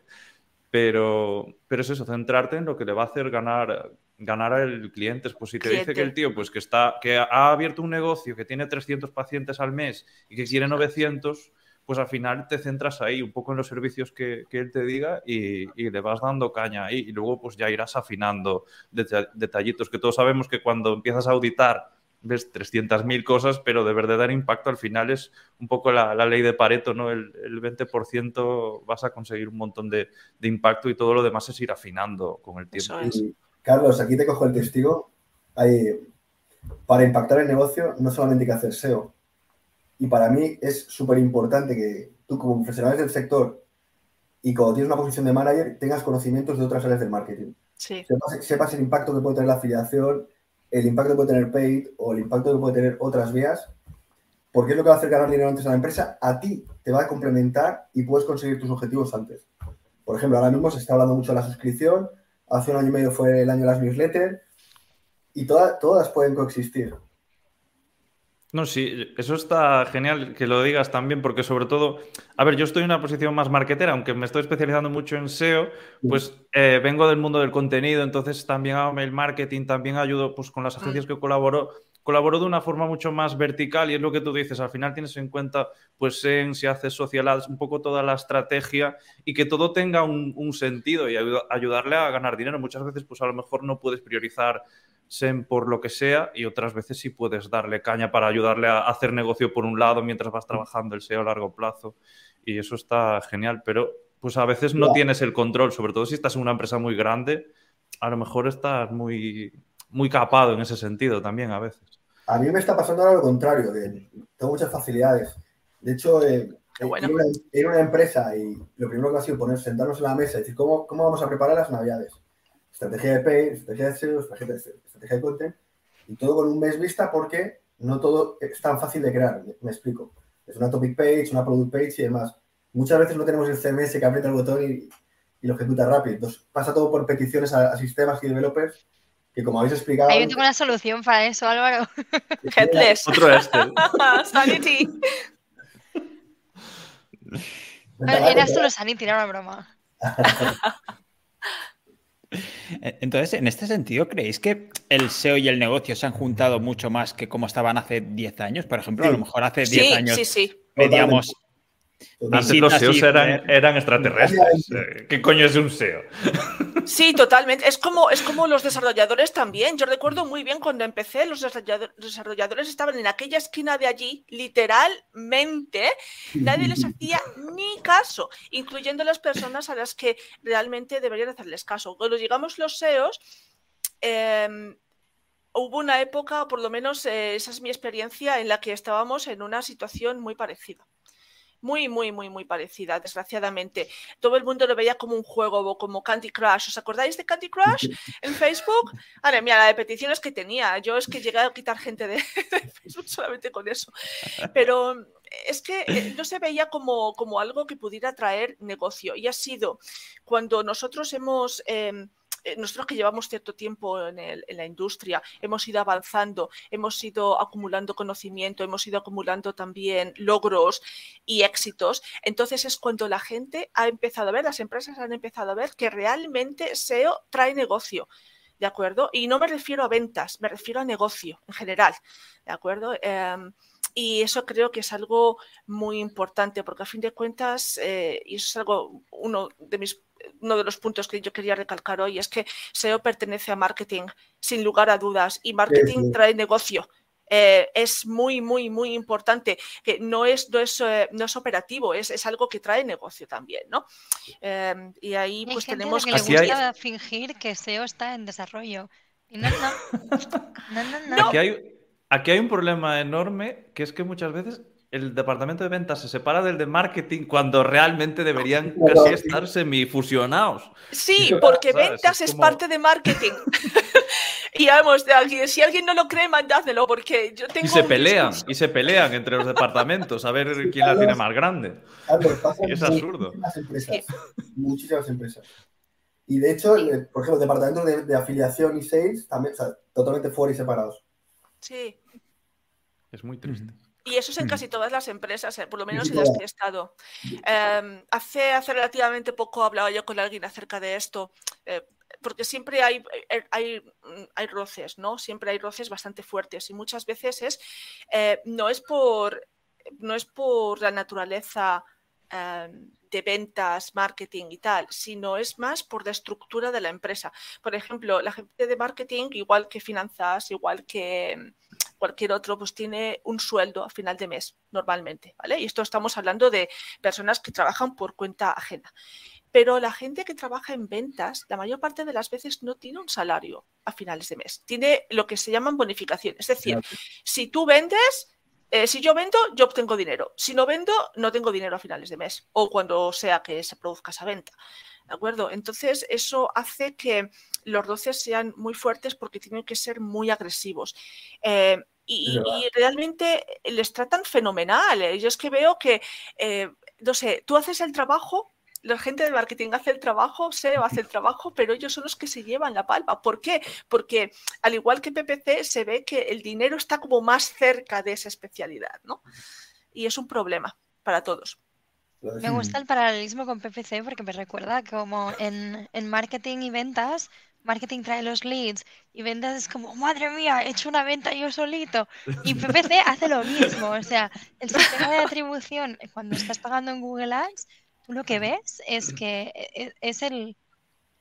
S5: Pero, pero es eso, centrarte en lo que le va a hacer ganar, ganar al cliente. Pues si te dice que el tío pues, que, está, que ha abierto un negocio, que tiene 300 pacientes al mes y que quiere 900, pues al final te centras ahí un poco en los servicios que, que él te diga y, y, le vas dando caña ahí. Y luego pues ya irás afinando detallitos, que todos sabemos que cuando empiezas a auditar ves 300.000 cosas, pero de verdad impacto al final es un poco la, ley de Pareto, ¿no? El, 20% vas a conseguir un montón de, impacto y todo lo demás es ir afinando con el tiempo.
S2: Carlos, aquí te cojo el testigo. Hay, para impactar el negocio no solamente hay que hacer SEO. Y para mí es súper importante que tú como profesional del sector y cuando tienes una posición de manager tengas conocimientos de otras áreas del marketing.
S3: Sí.
S2: sepas el impacto que puede tener la afiliación, el impacto que puede tener Paid o el impacto que puede tener otras vías, porque es lo que va a hacer ganar dinero antes a la empresa, a ti te va a complementar y puedes conseguir tus objetivos antes. Por ejemplo, ahora mismo se está hablando mucho de la suscripción, hace un año y medio fue el año de las newsletters, y todas, todas pueden coexistir.
S5: No, sí, eso está genial que lo digas también, porque sobre todo, a ver, yo estoy en una posición más marketera, aunque me estoy especializando mucho en SEO, pues eh, vengo del mundo del contenido, entonces también hago mail marketing, también ayudo pues, con las agencias que colaboro, colaboro de una forma mucho más vertical y es lo que tú dices, al final tienes en cuenta, pues en si haces social ads, un poco toda la estrategia y que todo tenga un, un sentido y ayudarle a ganar dinero. Muchas veces, pues a lo mejor no puedes priorizar SEM por lo que sea y otras veces sí puedes darle caña para ayudarle a hacer negocio por un lado mientras vas trabajando el SEO a largo plazo y eso está genial, pero pues a veces no tienes el control, sobre todo si estás en una empresa muy grande, a lo mejor estás muy, muy capado en ese sentido también a veces.
S2: A mí me está pasando ahora lo contrario, que tengo muchas facilidades. De hecho, eh, en una, empresa y lo primero que ha sido poner, sentarnos en la mesa y decir, ¿cómo, cómo vamos a preparar las navidades? estrategia de pay, estrategia de SEO, estrategia de, content, y todo con un mes vista porque no todo es tan fácil de crear, me, explico. Es una topic page, una product page y demás. Muchas veces no tenemos el CMS que aprieta el botón y, lo ejecuta rápido. Entonces pasa todo por peticiones a, sistemas y developers que como habéis explicado...
S3: Hay una solución para eso, Álvaro.
S4: Headless.
S5: Otro este.
S4: Sanity.
S3: Era solo Sanity, era una broma.
S1: Entonces, en este sentido, ¿creéis que el SEO y el negocio se han juntado mucho más que como estaban hace 10 años? Por ejemplo, a lo mejor hace 10 años
S4: sí, sí.
S1: medíamos
S5: antes los SEOs eran, eran extraterrestres. ¿Qué coño es un SEO?
S4: Sí, totalmente. Es como, es como los desarrolladores también. Yo recuerdo muy bien cuando empecé, los desarrolladores estaban en aquella esquina de allí, literalmente, nadie les hacía ni caso, incluyendo las personas a las que realmente deberían hacerles caso. Cuando llegamos los SEOs, em, hubo una época, o por lo menos eh, esa es mi experiencia, en la que estábamos en una situación muy parecida muy, muy, muy, muy parecida, desgraciadamente. Todo el mundo lo veía como un juego como Candy Crush. ¿Os acordáis de Candy Crush en Facebook? Madre mía, la de peticiones que tenía. Yo es que llegué a quitar gente de, Facebook solamente con eso. Pero es que eh, no se veía como, como algo que pudiera traer negocio. Y ha sido cuando nosotros hemos... Em, eh, nosotros que llevamos cierto tiempo en, la industria, hemos ido avanzando, hemos ido acumulando conocimiento, hemos ido acumulando también logros y éxitos. Entonces es cuando la gente ha empezado a ver, las empresas han empezado a ver que realmente SEO trae negocio ¿de acuerdo? Y no me refiero a ventas, me refiero a negocio en general, ¿de acuerdo? Em, y eso creo que es algo muy importante, porque a fin de cuentas, eh, y eso es algo, uno de mis uno de los puntos que yo quería recalcar hoy es que SEO pertenece a marketing, sin lugar a dudas, y marketing trae negocio. Eh, es muy, muy, muy importante, que no es, no es, eh, no es operativo, es, es, algo que trae negocio también, ¿no? Em, y ahí pues tenemos
S3: que... Le gusta fingir que SEO está en desarrollo. Y no,
S5: no. no, Aquí, hay, aquí hay un problema enorme, que es que muchas veces el departamento de ventas se separa del de marketing cuando realmente deberían casi estar semifusionados.
S4: Sí, porque ventas es, parte de marketing. y vamos, si alguien no lo cree, mandádelo, porque yo tengo.
S5: Y se pelean, y se pelean entre los departamentos a ver quién la tiene más grande. es absurdo.
S2: Muchísimas empresas, muchísimas empresas. Y de hecho, por ejemplo, departamentos de, de, afiliación y sales también, o sea, totalmente fuera y separados.
S4: Sí.
S5: Es muy triste.
S4: Y eso es en casi todas las empresas, eh, por lo menos en las que he estado. Em, hace, hace relativamente poco hablaba yo con alguien acerca de esto, eh, porque siempre hay, eh, hay, mm, hay, roces, ¿no? Siempre hay roces bastante fuertes y muchas veces es, no, es por, no es por la naturaleza em, de ventas, marketing y tal, sino es más por la estructura de la empresa. Por ejemplo, la gente de marketing, igual que finanzas, igual que cualquier otro, pues tiene un sueldo a final de mes normalmente, ¿vale? Y esto estamos hablando de personas que trabajan por cuenta ajena. Pero la gente que trabaja en ventas, la mayor parte de las veces no tiene un salario a finales de mes. Tiene lo que se llaman bonificaciones. Es decir, si tú vendes, eh, si yo vendo, yo obtengo dinero. Si no vendo, no tengo dinero a finales de mes o cuando sea que se produzca esa venta. ¿De acuerdo? Entonces, eso hace que los roces sean muy fuertes porque tienen que ser muy agresivos. Eh, y, realmente les tratan fenomenal. ¿eh? Yo es que veo que, eh, no sé, tú haces el trabajo, la gente de marketing hace el trabajo, SEO hace el trabajo, pero ellos son los que se llevan la palma. ¿Por qué? Porque al igual que PPC, se ve que el dinero está como más cerca de esa especialidad, ¿no? Y es un problema para todos.
S3: Me gusta el paralelismo con PPC porque me recuerda como en, en marketing y ventas, marketing trae los leads y ventas es como, madre mía, he hecho una venta yo solito. Y PPC hace lo mismo. O sea, el sistema de atribución, cuando estás pagando en Google Ads, tú lo que ves es que e, e, es el,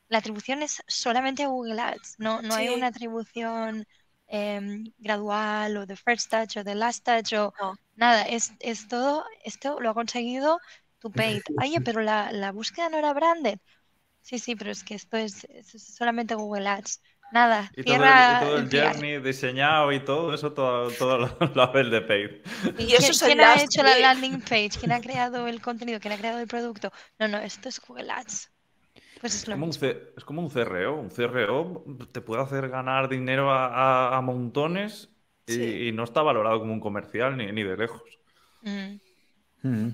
S3: la atribución es solamente a Google Ads. No, no hay una atribución em, gradual o de first touch o de last touch o nada. Es, es todo, esto lo ha conseguido tu paid. Oye, pero la, la, búsqueda no era branded. Sí, sí, pero es que esto es, solamente Google Ads. Nada,
S5: y todo el, journey diseñado y todo eso, todo, todo lo, lo de paid.
S3: ¿Y eso ¿Quién, ha hecho la landing page? ¿Quién ha creado el contenido? ¿Quién ha creado el producto? No, no, esto es Google Ads. Pues es,
S5: como un es, como un CRO. Un CRO te puede hacer ganar dinero a, a, montones y, no está valorado como un comercial ni, ni de lejos. Mm.
S1: Mm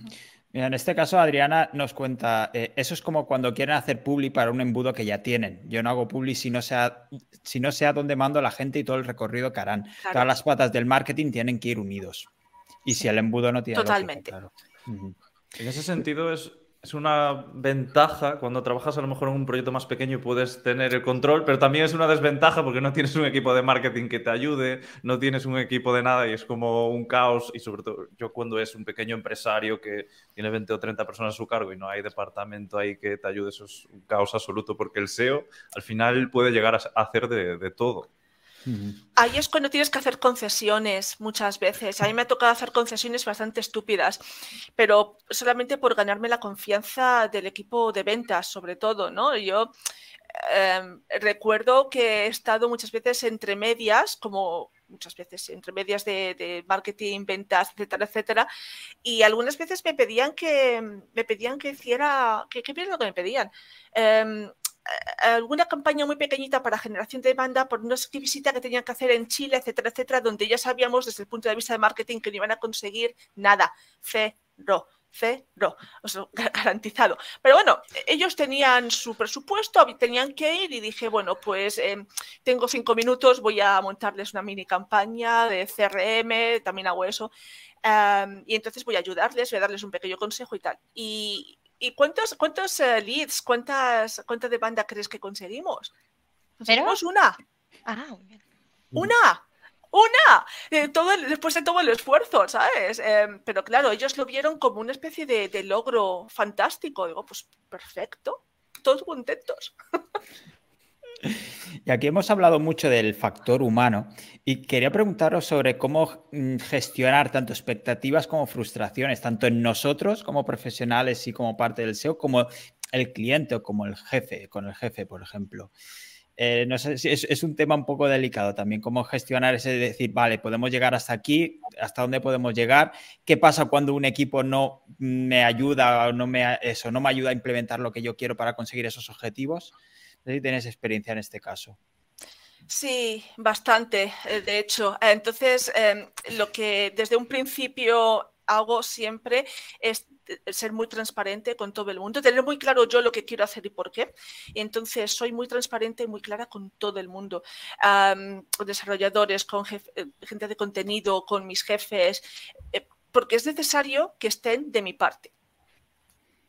S1: en este caso, Adriana nos cuenta, eh, eso es como cuando quieren hacer publi para un embudo que ya tienen. Yo no hago publi si no sea, si no sea donde mando la gente y todo el recorrido que harán. Todas las patas del marketing tienen que ir unidos. Y si el embudo no tiene...
S4: Totalmente.
S5: En ese sentido es, es una ventaja cuando trabajas a lo mejor en un proyecto más pequeño puedes tener el control, pero también es una desventaja porque no tienes un equipo de marketing que te ayude, no tienes un equipo de nada y es como un caos. Y sobre todo yo cuando es un pequeño empresario que tiene 20 o 30 personas a su cargo y no hay departamento ahí que te ayude, eso es un caos absoluto porque el SEO al final puede llegar a hacer de todo.
S4: Ahí es cuando tienes que hacer concesiones muchas veces. A mí me ha tocado hacer concesiones bastante estúpidas, pero solamente por ganarme la confianza del equipo de ventas, sobre todo, ¿no? Yo em, recuerdo que he estado muchas veces entre medias, como muchas veces entre medias de, marketing, ventas, etcétera, etcétera, y algunas veces me pedían que me pedían que hiciera, que, ¿qué es lo que me pedían? Em, alguna campaña muy pequeñita para generación de demanda por una visita que tenían que hacer en Chile, etcétera, etcétera, donde ya sabíamos desde el punto de vista de marketing que no iban a conseguir nada, cero, cero, garantizado. Pero bueno, ellos tenían su presupuesto, tenían que ir y dije, bueno, pues em, tengo cinco minutos, voy a montarles una mini campaña de CRM, también hago eso, em, y entonces voy a ayudarles, voy a darles un pequeño consejo y tal. Y, ¿Y cuántos, cuántos eh, leads, cuántas, cuánta demanda crees que conseguimos? Conseguimos una.
S3: Ah, muy bien.
S4: ¡Una! ¡Una! Eh, todo después de todo el esfuerzo, ¿sabes? Em, pero claro, ellos lo vieron como una especie de, logro fantástico. Digo, pues perfecto, todos contentos.
S1: Y aquí hemos hablado mucho del factor humano y quería preguntaros sobre cómo mm, gestionar tanto expectativas como frustraciones, tanto en nosotros como profesionales y como parte del SEO, como el cliente o como el jefe, con el jefe, por ejemplo. Eh, no sé si es, un tema un poco delicado también, cómo gestionar ese decir, vale, podemos llegar hasta aquí, hasta dónde podemos llegar, qué pasa cuando un equipo no me ayuda o no me, eso, no me ayuda a implementar lo que yo quiero para conseguir esos objetivos. No sé tienes experiencia en este caso.
S4: Sí, bastante, eh, de hecho. Entonces, em, lo que desde un principio hago siempre es ser muy transparente con todo el mundo, tener muy claro yo lo que quiero hacer y por qué. Y entonces soy muy transparente y muy clara con todo el mundo, con desarrolladores, con eh, gente de contenido, con mis jefes, eh, porque es necesario que estén de mi parte.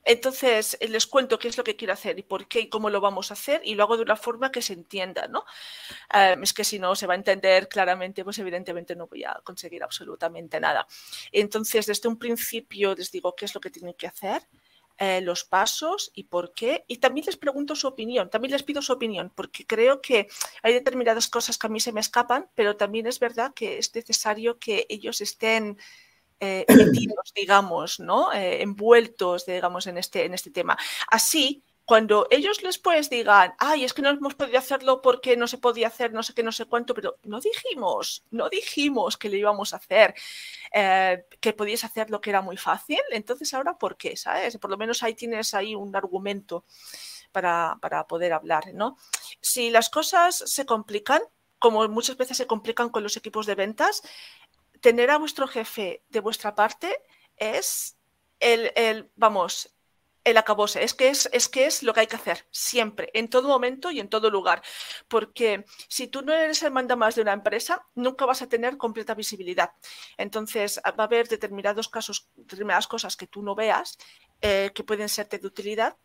S4: Entonces eh, les cuento qué es lo que quiero hacer y por qué y cómo lo vamos a hacer y lo hago de una forma que se entienda, ¿no? es que si no se va a entender claramente, pues evidentemente no voy a conseguir absolutamente nada. Entonces, desde un principio les digo qué es lo que tienen que hacer, eh, los pasos y por qué. Y también les pregunto su opinión, también les pido su opinión, porque creo que hay determinadas cosas que a mí se me escapan, pero también es verdad que es necesario que ellos estén eh, digamos, ¿no? Eh, envueltos, digamos, en este, en este tema. Así, cuando ellos después digan, ay, es que no hemos podido hacerlo porque no se podía hacer, no sé qué, no sé cuánto, pero no dijimos, no dijimos que lo íbamos a hacer, eh, que podías hacer lo que era muy fácil, entonces ahora, ¿por qué? ¿Sabes? Por lo menos ahí tienes ahí un argumento para, para poder hablar, ¿no? Si las cosas se complican, como muchas veces se complican con los equipos de ventas, tener a vuestro jefe de vuestra parte es el, vamos, el acabose. Es que es, es que es lo que hay que hacer siempre, en todo momento y en todo lugar. Porque si tú no eres el manda más de una empresa, nunca vas a tener completa visibilidad. Entonces, va a haber determinados casos, determinadas cosas que tú no veas eh, que pueden serte de utilidad.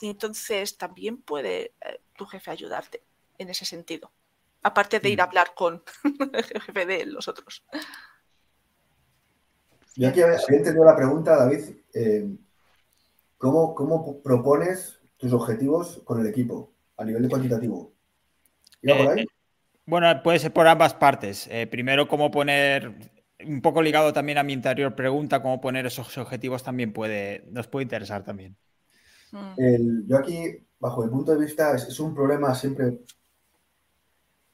S4: Y entonces también puede eh, tu jefe ayudarte en ese sentido. Aparte de ir a mm. hablar con el jefe de los otros.
S2: Yo aquí había entendido la pregunta, David. Eh, ¿cómo, propones tus objetivos con el equipo a nivel de cuantitativo?
S1: Eh, bueno, puede ser por ambas partes. Eh, primero, cómo poner, un poco ligado también a mi anterior pregunta, cómo poner esos objetivos también puede, nos puede interesar también.
S2: Mm. yo aquí, bajo mi punto de vista, es, un problema siempre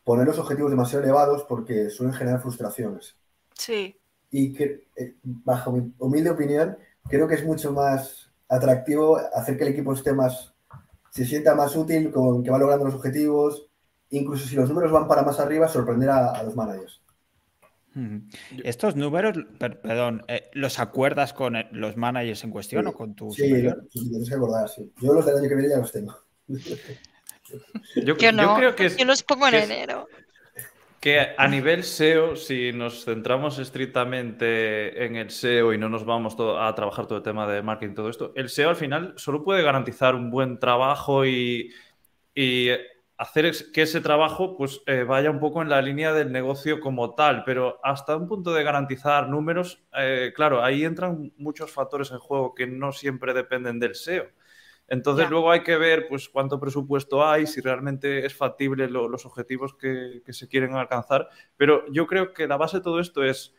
S2: poner los objetivos demasiado elevados porque suelen generar frustraciones.
S4: Sí
S2: y que, eh, bajo mi humilde opinión, creo que es mucho más atractivo hacer que el equipo esté más, se sienta más útil, con que va logrando los objetivos, incluso si los números van para más arriba, sorprender a, los managers.
S1: Estos números, perdón, eh, ¿los acuerdas con eh, los managers en cuestión o con tu
S2: sí, Sí, tienes que acordar, sí. Yo los del año que viene ya los tengo.
S3: Yo, creo que yo los pongo en enero
S5: que a nivel SEO, si nos centramos estrictamente en el SEO y no nos vamos a trabajar todo el tema de marketing y todo esto, el SEO al final solo puede garantizar un buen trabajo y, hacer que ese trabajo pues, eh, vaya un poco en la línea del negocio como tal, pero hasta un punto de garantizar números, eh, claro, ahí entran muchos factores en juego que no siempre dependen del SEO. Entonces luego hay que ver pues cuánto presupuesto hay, si realmente es factible los objetivos que, se quieren alcanzar. Pero yo creo que la base de todo esto es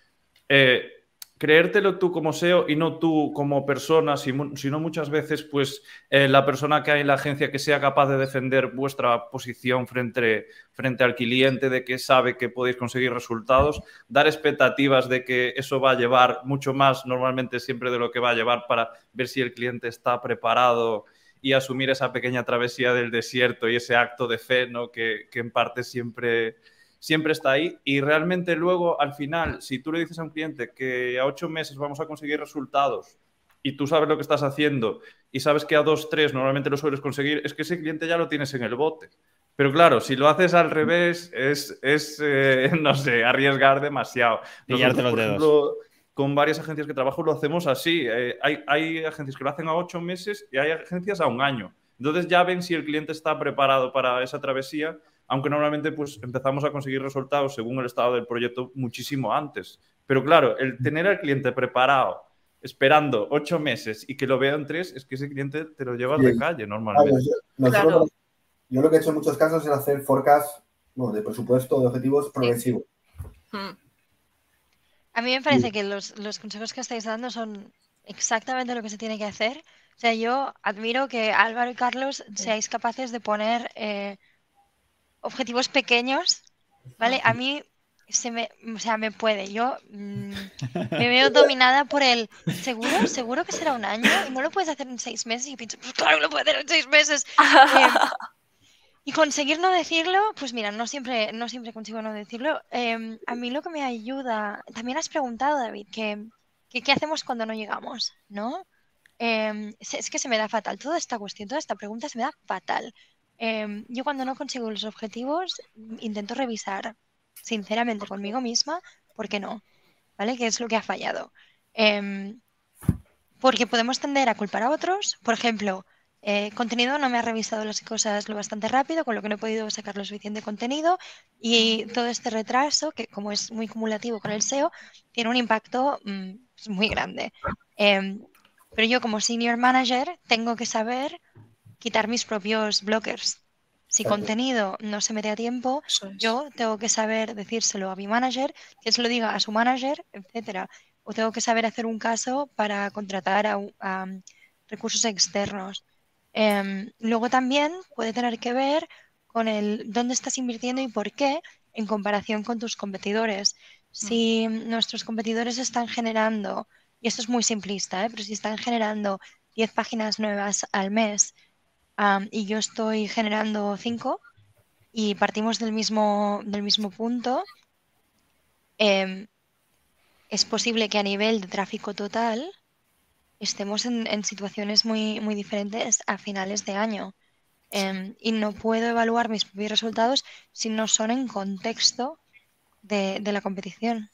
S5: eh, creértelo tú como SEO y no tú como persona, sino muchas veces pues eh, la persona que hay en la agencia que sea capaz de defender vuestra posición frente, frente al cliente, de que sabe que podéis conseguir resultados, dar expectativas de que eso va a llevar mucho más normalmente siempre de lo que va a llevar para ver si el cliente está preparado y asumir esa pequeña travesía del desierto y ese acto de fe, ¿no? Que, en parte siempre, siempre está ahí. Y realmente luego, al final, si tú le dices a un cliente que a ocho meses vamos a conseguir resultados y tú sabes lo que estás haciendo y sabes que a dos, tres normalmente lo sueles conseguir, es que ese cliente ya lo tienes en el bote. Pero claro, si lo haces al revés, es, es eh, no sé, arriesgar demasiado.
S1: Nosotros, los dedos
S5: con varias agencias que trabajo lo hacemos así. Eh, hay, hay, agencias que lo hacen a ocho meses y hay agencias a un año. Entonces ya ven si el cliente está preparado para esa travesía aunque normalmente pues empezamos a conseguir resultados según el estado del proyecto muchísimo antes. Pero claro, el tener al cliente preparado, esperando ocho meses y que lo vea en tres, es que ese cliente te lo llevas de calle normalmente.
S2: yo, lo que he hecho en muchos casos es hacer forecast de presupuesto, de objetivos progresivos. Hmm.
S3: A mí me parece que los, los consejos que estáis dando son exactamente lo que se tiene que hacer. O sea, yo admiro que Álvaro y Carlos seáis capaces de poner eh, objetivos pequeños, ¿vale? A mí se me, o sea, me puede. Yo mm, me veo dominada por el seguro, seguro que será un año y no lo puedes hacer en seis meses. Y pienso, pues claro, lo puedo hacer en seis meses. Eh, y conseguir no decirlo, pues mira, no siempre, no siempre consigo no decirlo. Em, a mí lo que me ayuda, también has preguntado, David, que, qué hacemos cuando no llegamos, ¿no? Em, es que se me da fatal. Toda esta cuestión, toda esta pregunta se me da fatal. Em, yo cuando no consigo los objetivos intento revisar sinceramente conmigo misma por qué no, ¿vale? ¿Qué es lo que ha fallado? Porque podemos tender a culpar a otros. Por ejemplo, eh, contenido no me ha revisado las cosas lo bastante rápido, con lo que no he podido sacar lo suficiente contenido y todo este retraso, que como es muy cumulativo con el SEO, tiene un impacto mm, pues muy grande. Em, pero yo como senior manager tengo que saber quitar mis propios blockers. Si contenido no se me da tiempo, yo tengo que saber decírselo a mi manager, que se lo diga a su manager, etcétera. O tengo que saber hacer un caso para contratar a, um, recursos externos. Em, luego también puede tener que ver con el dónde estás invirtiendo y por qué en comparación con tus competidores. Si nuestros competidores están generando, y esto es muy simplista, ¿eh? pero si están generando 10 páginas nuevas al mes y yo estoy generando 5 y partimos del mismo, del mismo punto, em, es posible que a nivel de tráfico total estemos en, situaciones muy, muy diferentes a finales de año. Em, y no puedo evaluar mis propios resultados si no son en contexto de la competición.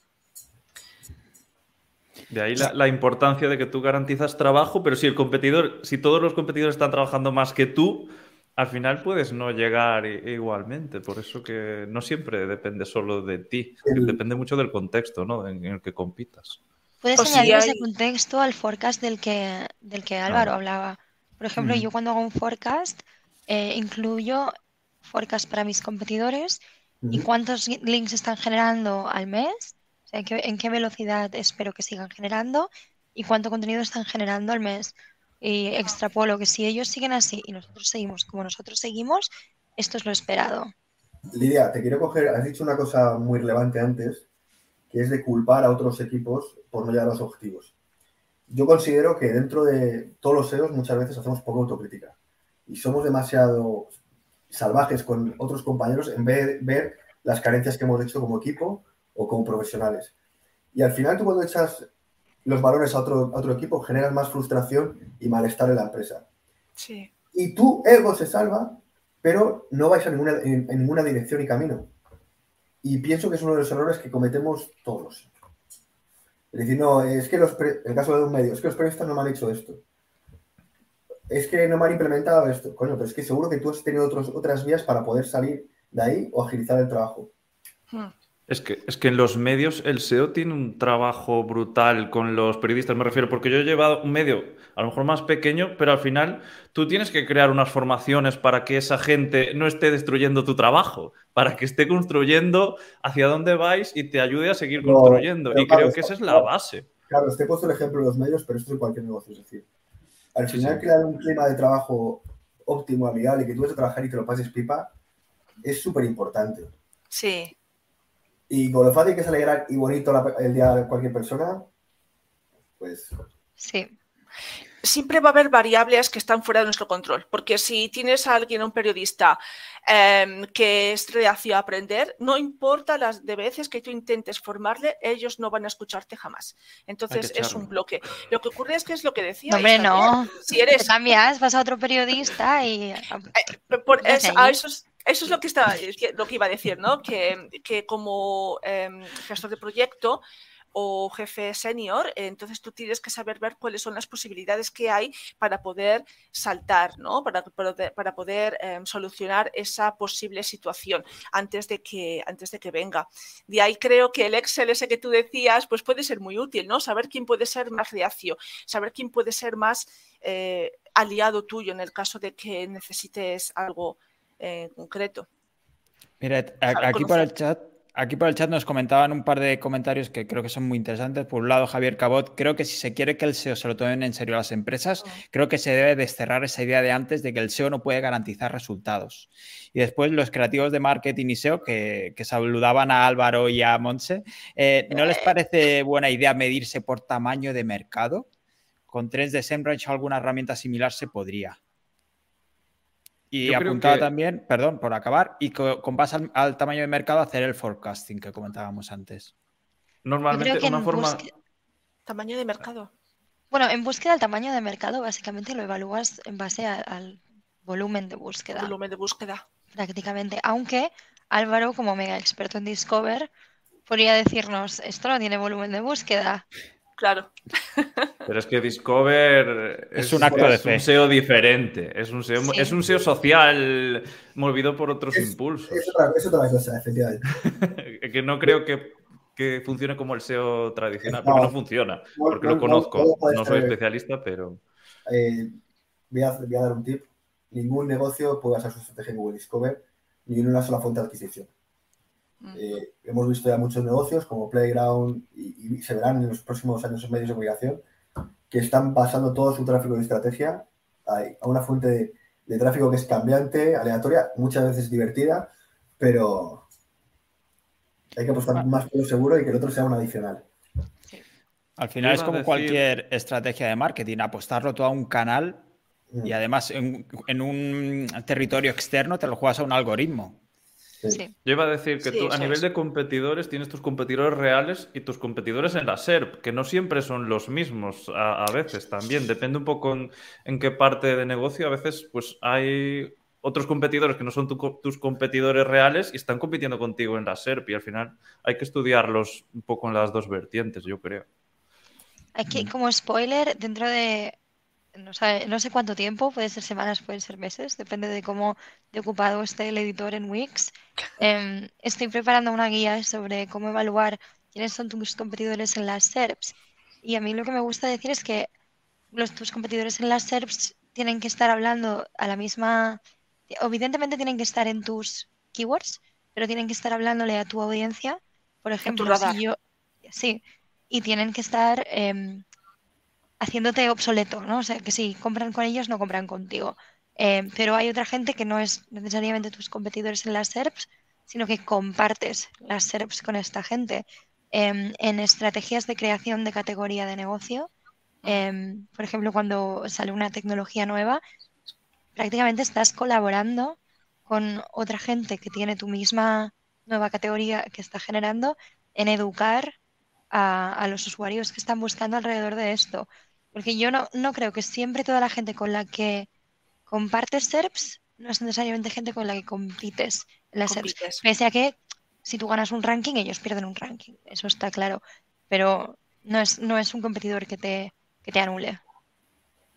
S5: De ahí la, importancia de que tú garantizas trabajo, pero si el competidor, si todos los competidores están trabajando más que tú, al final puedes no llegar igualmente. Por eso que no siempre depende solo de ti, depende mucho del contexto ¿no? en, el que compitas.
S3: Puedes añadir ese contexto al forecast del que, del que Álvaro hablaba. Por ejemplo, yo cuando hago un forecast, eh, incluyo forecast para mis competidores y cuántos links están generando al mes en qué, velocidad espero que sigan generando y cuánto contenido están generando al mes. Y extrapolo que si ellos siguen así y nosotros seguimos como nosotros seguimos, esto es lo esperado.
S2: Lidia, te quiero coger, has dicho una cosa muy relevante antes, que es de culpar a otros equipos por no llegar a los objetivos. Yo considero que dentro de todos los SEOs muchas veces hacemos poca autocrítica y somos demasiado salvajes con otros compañeros en vez de ver las carencias que hemos hecho como equipo o como profesionales. Y al final tú cuando echas los valores a otro, otro equipo generas más frustración y malestar en la empresa.
S4: Sí.
S2: Y tu ego se salva, pero no vais a ninguna, en, ninguna dirección y camino. Y pienso que es uno de los errores que cometemos todos. Es decir, no, es que los el caso de un medio, es que los periodistas no me han hecho esto. Es que no me han implementado esto. Coño, pero es que seguro que tú has tenido otros, otras vías para poder salir de ahí o agilizar el trabajo.
S5: Hmm. Es que, es que en los medios el SEO tiene un trabajo brutal con los periodistas, me refiero, porque yo he llevado un medio a lo mejor más pequeño, pero al final tú tienes que crear unas formaciones para que esa gente no esté destruyendo tu trabajo, para que esté construyendo hacia dónde vais y te ayude a seguir construyendo. y creo que esa es la base.
S2: Claro, te he puesto el ejemplo de los medios, pero esto es en cualquier negocio. Es decir, al final crear un clima de trabajo óptimo, amigable, y que tú vas a trabajar y te lo pases pipa, es súper importante.
S4: Sí.
S2: Y con lo fácil que es alegrar y bonito el día de cualquier persona, pues...
S3: Sí.
S4: Siempre va a haber variables que están fuera de nuestro control, porque si tienes a alguien, un periodista, em, que es reacio a aprender, no importa las de veces que tú intentes formarle, ellos no van a escucharte jamás. Entonces es un bloque. Lo que ocurre es que es lo que decía.
S3: Hombre, no. Si eres. cambias, vas a otro periodista y.
S4: Eh, por, a esos, eso es lo que, está, lo que iba a decir, ¿no? Que, como em, gestor de proyecto, o jefe senior, entonces tú tienes que saber ver cuáles son las posibilidades que hay para poder saltar, ¿no? Para, para poder em, solucionar esa posible situación antes de, que, antes de que venga. De ahí creo que el Excel ese que tú decías, pues puede ser muy útil, ¿no? Saber quién puede ser más reacio, saber quién puede ser más eh, aliado tuyo en el caso de que necesites algo eh, concreto.
S1: Mira, aquí por el chat Aquí por el chat nos comentaban un par de comentarios que creo que son muy interesantes. Por un lado, Javier Cabot, creo que si se quiere que el SEO se lo tomen en serio las empresas, creo que se debe desterrar esa idea de antes de que el SEO no puede garantizar resultados. Y después los creativos de marketing y SEO que, saludaban a Álvaro y a Monse, eh, ¿no les parece buena idea medirse por tamaño de mercado? Con Trends de SEMrush o alguna herramienta similar se podría. Y apuntaba también, perdón, por acabar, y con, base al, tamaño de mercado hacer el forecasting que comentábamos antes.
S5: Normalmente una forma...
S4: Tamaño de mercado.
S3: Bueno, en búsqueda el tamaño de mercado básicamente lo evalúas en base al volumen de búsqueda.
S4: Volumen de búsqueda.
S3: Prácticamente. Aunque Álvaro, como mega experto en Discover, podría decirnos, esto no tiene volumen de búsqueda.
S4: Claro.
S5: Pero es que Discover
S1: es, un acto de fe.
S5: un SEO diferente. Es un SEO, es un SEO social movido por otros impulsos.
S2: Es otra, cosa, efectivamente.
S5: que no creo que, que, funcione como el SEO tradicional, porque no funciona. Porque lo conozco. No soy especialista, pero.
S2: Eh, voy, a, voy, a, dar un tip. Ningún negocio puede hacer su estrategia en Google Discover ni en una sola fuente de adquisición. Eh, hemos visto ya muchos negocios como Playground y, se verán en los próximos años en medios de comunicación que están basando todo su tráfico de estrategia a, una fuente de, tráfico que es cambiante, aleatoria, muchas veces divertida, pero hay que apostar más por lo seguro y que el otro sea un adicional.
S1: Al final es como cualquier estrategia de marketing, apostarlo todo a un canal y mm. además en, un territorio externo te lo juegas a un algoritmo.
S5: Yo iba a decir que tú a nivel de competidores tienes tus competidores reales y tus competidores en la SERP, que no siempre son los mismos a, veces también. Depende un poco en, qué parte de negocio. A veces pues hay otros competidores que no son tus competidores reales y están compitiendo contigo en la SERP y al final hay que estudiarlos un poco en las dos vertientes, yo creo.
S3: Aquí, como spoiler, dentro de no, no sé cuánto tiempo, puede ser semanas, pueden ser meses, depende de cómo de ocupado esté el editor en Wix. Em, estoy preparando una guía sobre cómo evaluar quiénes son tus competidores en las SERPs. Y a mí lo que me gusta decir es que los, tus competidores en las SERPs tienen que estar hablando a la misma... Evidentemente tienen que estar en tus keywords, pero tienen que estar hablándole a tu audiencia. Por ejemplo, si yo... Sí, y tienen que estar... Em, haciéndote obsoleto, ¿no? O sea, que si compran con ellos, no compran contigo. Eh, pero hay otra gente que no es necesariamente tus competidores en las SERPs, sino que compartes las SERPs con esta gente. Em, en estrategias de creación de categoría de negocio, em, por ejemplo, cuando sale una tecnología nueva, prácticamente estás colaborando con otra gente que tiene tu misma nueva categoría que está generando en educar a los usuarios que están buscando alrededor de esto. Porque yo no, no creo que siempre toda la gente con la que compartes SERPs no es necesariamente gente con la que compites en las SERPs. Pese a que si tú ganas un ranking, ellos pierden un ranking. Eso está claro. Pero no es, no es un competidor que te, que te anule.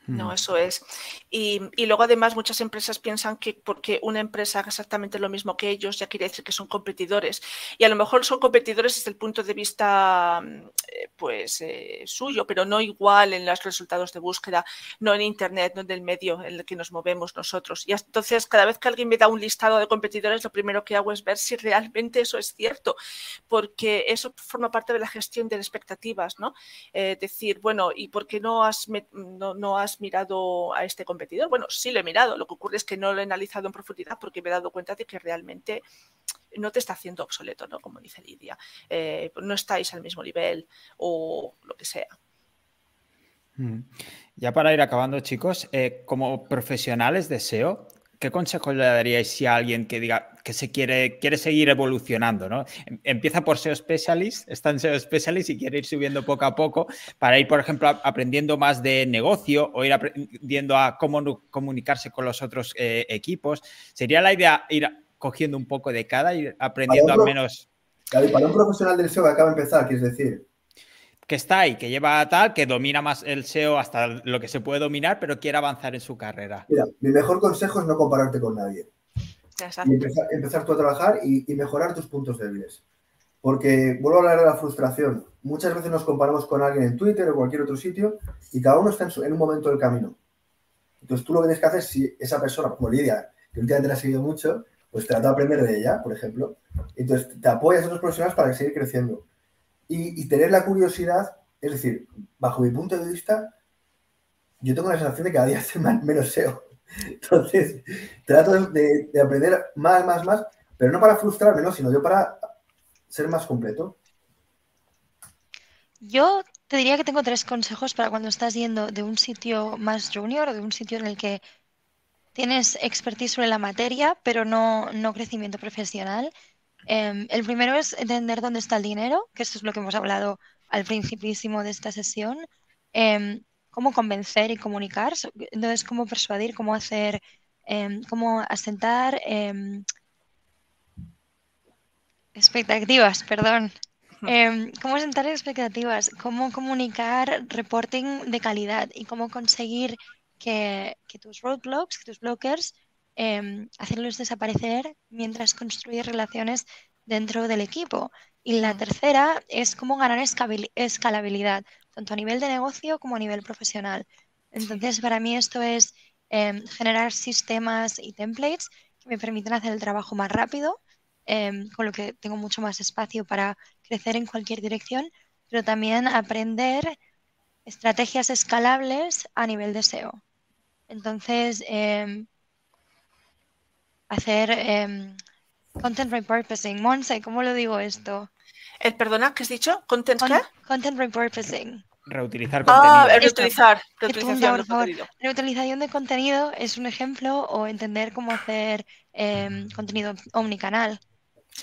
S4: No, eso es. Y, luego además muchas empresas piensan que porque una empresa haga exactamente lo mismo que ellos ya quiere decir que son competidores. Y a lo mejor son competidores desde el punto de vista mm, eh, pues eh, suyo, pero no igual en los resultados de búsqueda, no en Internet, no en el medio en el que nos movemos nosotros. Y entonces cada vez que alguien me da un listado de competidores, lo primero que hago es ver si realmente eso es cierto, porque eso forma parte de la gestión de expectativas, ¿no? Eh, decir, bueno, ¿y por qué no has, no, no has mirado a este competidor? Bueno, sí lo he mirado, lo que ocurre es que no lo he analizado en profundidad porque me he dado cuenta de que realmente no te está haciendo obsoleto, ¿no? Como dice Lidia. Eh, no estáis al mismo nivel o lo que sea.
S1: Mm. Ya para ir acabando, chicos, eh, como profesionales de SEO, ¿qué consejo le daríais si a alguien que diga que se quiere, quiere seguir evolucionando, ¿no? Em, empieza por SEO Specialist, está en SEO Specialist y quiere ir subiendo poco a poco para ir, por ejemplo, aprendiendo más de negocio o ir aprendiendo a cómo comunicarse con los otros eh, equipos. ¿Sería la idea ir cogiendo un poco de cada y aprendiendo al menos?
S2: Para un profesional del SEO que acaba de empezar, quieres decir.
S1: Que está ahí, que lleva tal, que domina más el SEO hasta lo que se puede dominar, pero quiere avanzar en su carrera.
S2: Mira, mi mejor consejo es no compararte con nadie. empezar, tú a trabajar y, y, mejorar tus puntos débiles. Porque vuelvo a hablar de la frustración. Muchas veces nos comparamos con alguien en Twitter o cualquier otro sitio y cada uno está en, un momento del camino. Entonces tú lo que tienes que hacer, si esa persona, como Lidia, que últimamente la ha seguido mucho, pues trata de aprender de ella, por ejemplo. Entonces te apoyas a otros profesionales para seguir creciendo y, tener la curiosidad, es decir, bajo mi punto de vista, yo tengo la sensación de que cada día hace menos SEO. Entonces, trato de, aprender más, más, más, pero no para frustrarme, ¿no? sino yo para ser más completo.
S3: Yo te diría que tengo tres consejos para cuando estás yendo de un sitio más junior o de un sitio en el que tienes expertise sobre la materia, pero no, no crecimiento profesional. Em, el primero es entender dónde está el dinero, que esto es lo que hemos hablado al principísimo de esta sesión. Em, cómo convencer y comunicar, entonces cómo persuadir, cómo hacer, em, cómo asentar expectativas, perdón. cómo asentar expectativas, cómo comunicar reporting de calidad y cómo conseguir que, que tus roadblocks, que tus blockers Em, hacerlos desaparecer mientras construyes relaciones dentro del equipo. Y la tercera es cómo ganar escalabilidad, tanto a nivel de negocio como a nivel profesional. Entonces, para mí esto es em, generar sistemas y templates que me permiten hacer el trabajo más rápido, em, con lo que tengo mucho más espacio para crecer en cualquier dirección, pero también aprender estrategias escalables a nivel de SEO. Entonces, hacer em, content repurposing. Monse, ¿cómo lo digo esto?
S4: ¿El perdona, qué has dicho? ¿Content
S3: Content repurposing.
S1: Reutilizar contenido.
S4: Ah, reutilizar.
S3: Reutilización de contenido. Reutilización de contenido es un ejemplo o entender cómo hacer em, contenido omnicanal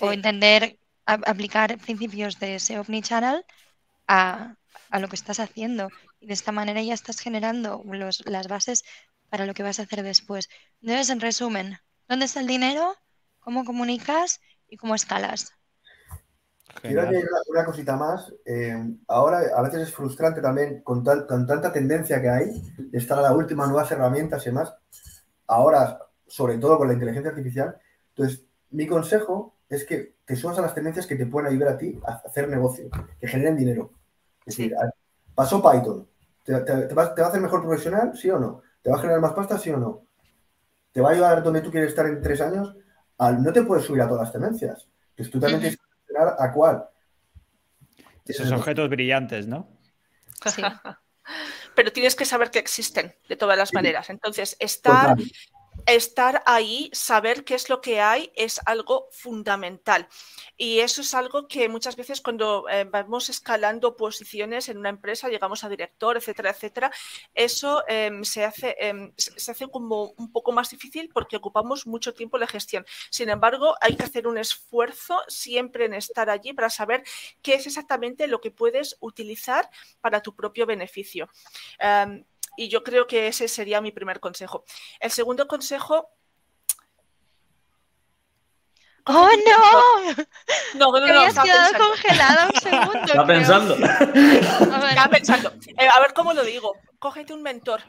S3: o entender, aplicar principios de SEO omnichannel a, a lo que estás haciendo. Y de esta manera ya estás generando las bases para lo que vas a hacer después. Entonces, en resumen, ¿Dónde está el dinero? ¿Cómo comunicas? ¿Y cómo escalas?
S2: Quiero añadir una, cosita más. Eh, ahora a veces es frustrante también con, tanta tendencia que hay de estar a la última, nuevas herramientas y demás. Ahora, sobre todo con la inteligencia artificial. Entonces, mi consejo es que te subas a las tendencias que te pueden ayudar a ti a hacer negocio, que generen dinero. Es decir, pasó Python. ¿Te, va, a hacer mejor profesional? ¿Sí o no? ¿Te va a generar más pasta? ¿Sí o no? Te va a ayudar donde tú quieres estar en tres años, no te puedes subir a todas las tendencias. Pues tú también tienes que seleccionar a cuál.
S1: Esos objetos brillantes, ¿no?
S4: Sí. Pero tienes que saber que existen de todas las maneras. Entonces, estar, estar ahí, saber qué es lo que hay, es algo fundamental. Y eso es algo que muchas veces cuando eh, vamos escalando posiciones en una empresa, llegamos a director, etcétera, etcétera, eso em, se, hace, em, se hace como un poco más difícil porque ocupamos mucho tiempo la gestión. Sin embargo, hay que hacer un esfuerzo siempre en estar allí para saber qué es exactamente lo que puedes utilizar para tu propio beneficio. Em, y yo creo que ese sería mi primer consejo. El segundo consejo...
S3: ¡Oh, no!
S4: No, no, no.
S3: Te habías quedado congelada un segundo.
S5: Está pensando.
S4: Está pensando. Eh, a ver cómo lo digo. Cógete un mentor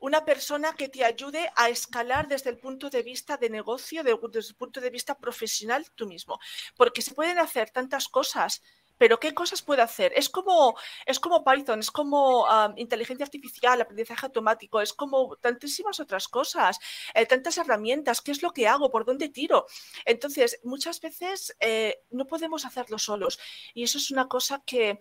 S4: una persona que te ayude a escalar desde el punto de vista de negocio, desde el punto de vista profesional tú mismo. Porque se pueden hacer tantas cosas pero ¿qué cosas puede hacer? Es como, es como Python, es como inteligencia artificial, aprendizaje automático, es como tantísimas otras cosas, eh, tantas herramientas, ¿qué es lo que hago? ¿Por dónde tiro? Entonces, muchas veces eh, no podemos hacerlo solos y eso es una cosa que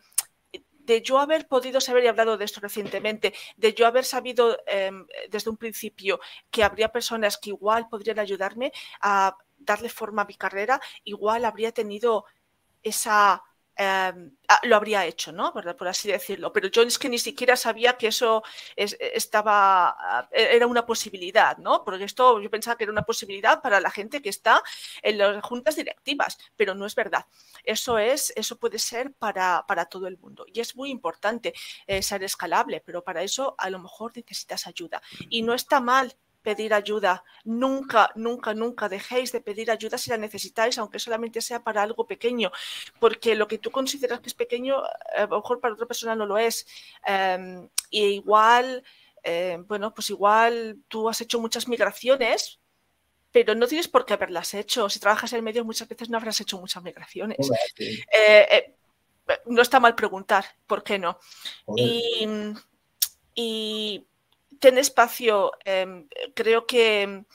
S4: de yo haber podido saber, y hablado de esto recientemente, de yo haber sabido em, desde un principio que habría personas que igual podrían ayudarme a darle forma a mi carrera, igual habría tenido esa Em, ah, lo habría hecho, ¿no? Por así decirlo. Pero yo es que ni siquiera sabía que eso estaba, ah, e, era una posibilidad, ¿no? Porque esto yo pensaba que era una posibilidad para la gente que está en las juntas directivas, pero no es verdad. Eso es, eso puede ser para, para todo el mundo. Y es muy importante eh, ser escalable, pero para eso a lo mejor necesitas ayuda. Y no está mal pedir ayuda. Nunca, nunca, nunca dejéis de pedir ayuda si la necesitáis, aunque solamente sea para algo pequeño, porque lo que tú consideras que es pequeño, a lo mejor para otra persona no lo es. Em, y igual, em, bueno, pues igual tú has hecho muchas migraciones, pero no tienes por qué haberlas hecho. Si trabajas en medio, muchas veces no habrás hecho muchas migraciones. Eh, eh, no está mal preguntar, ¿por qué no? Y, y ten espacio, em, creo que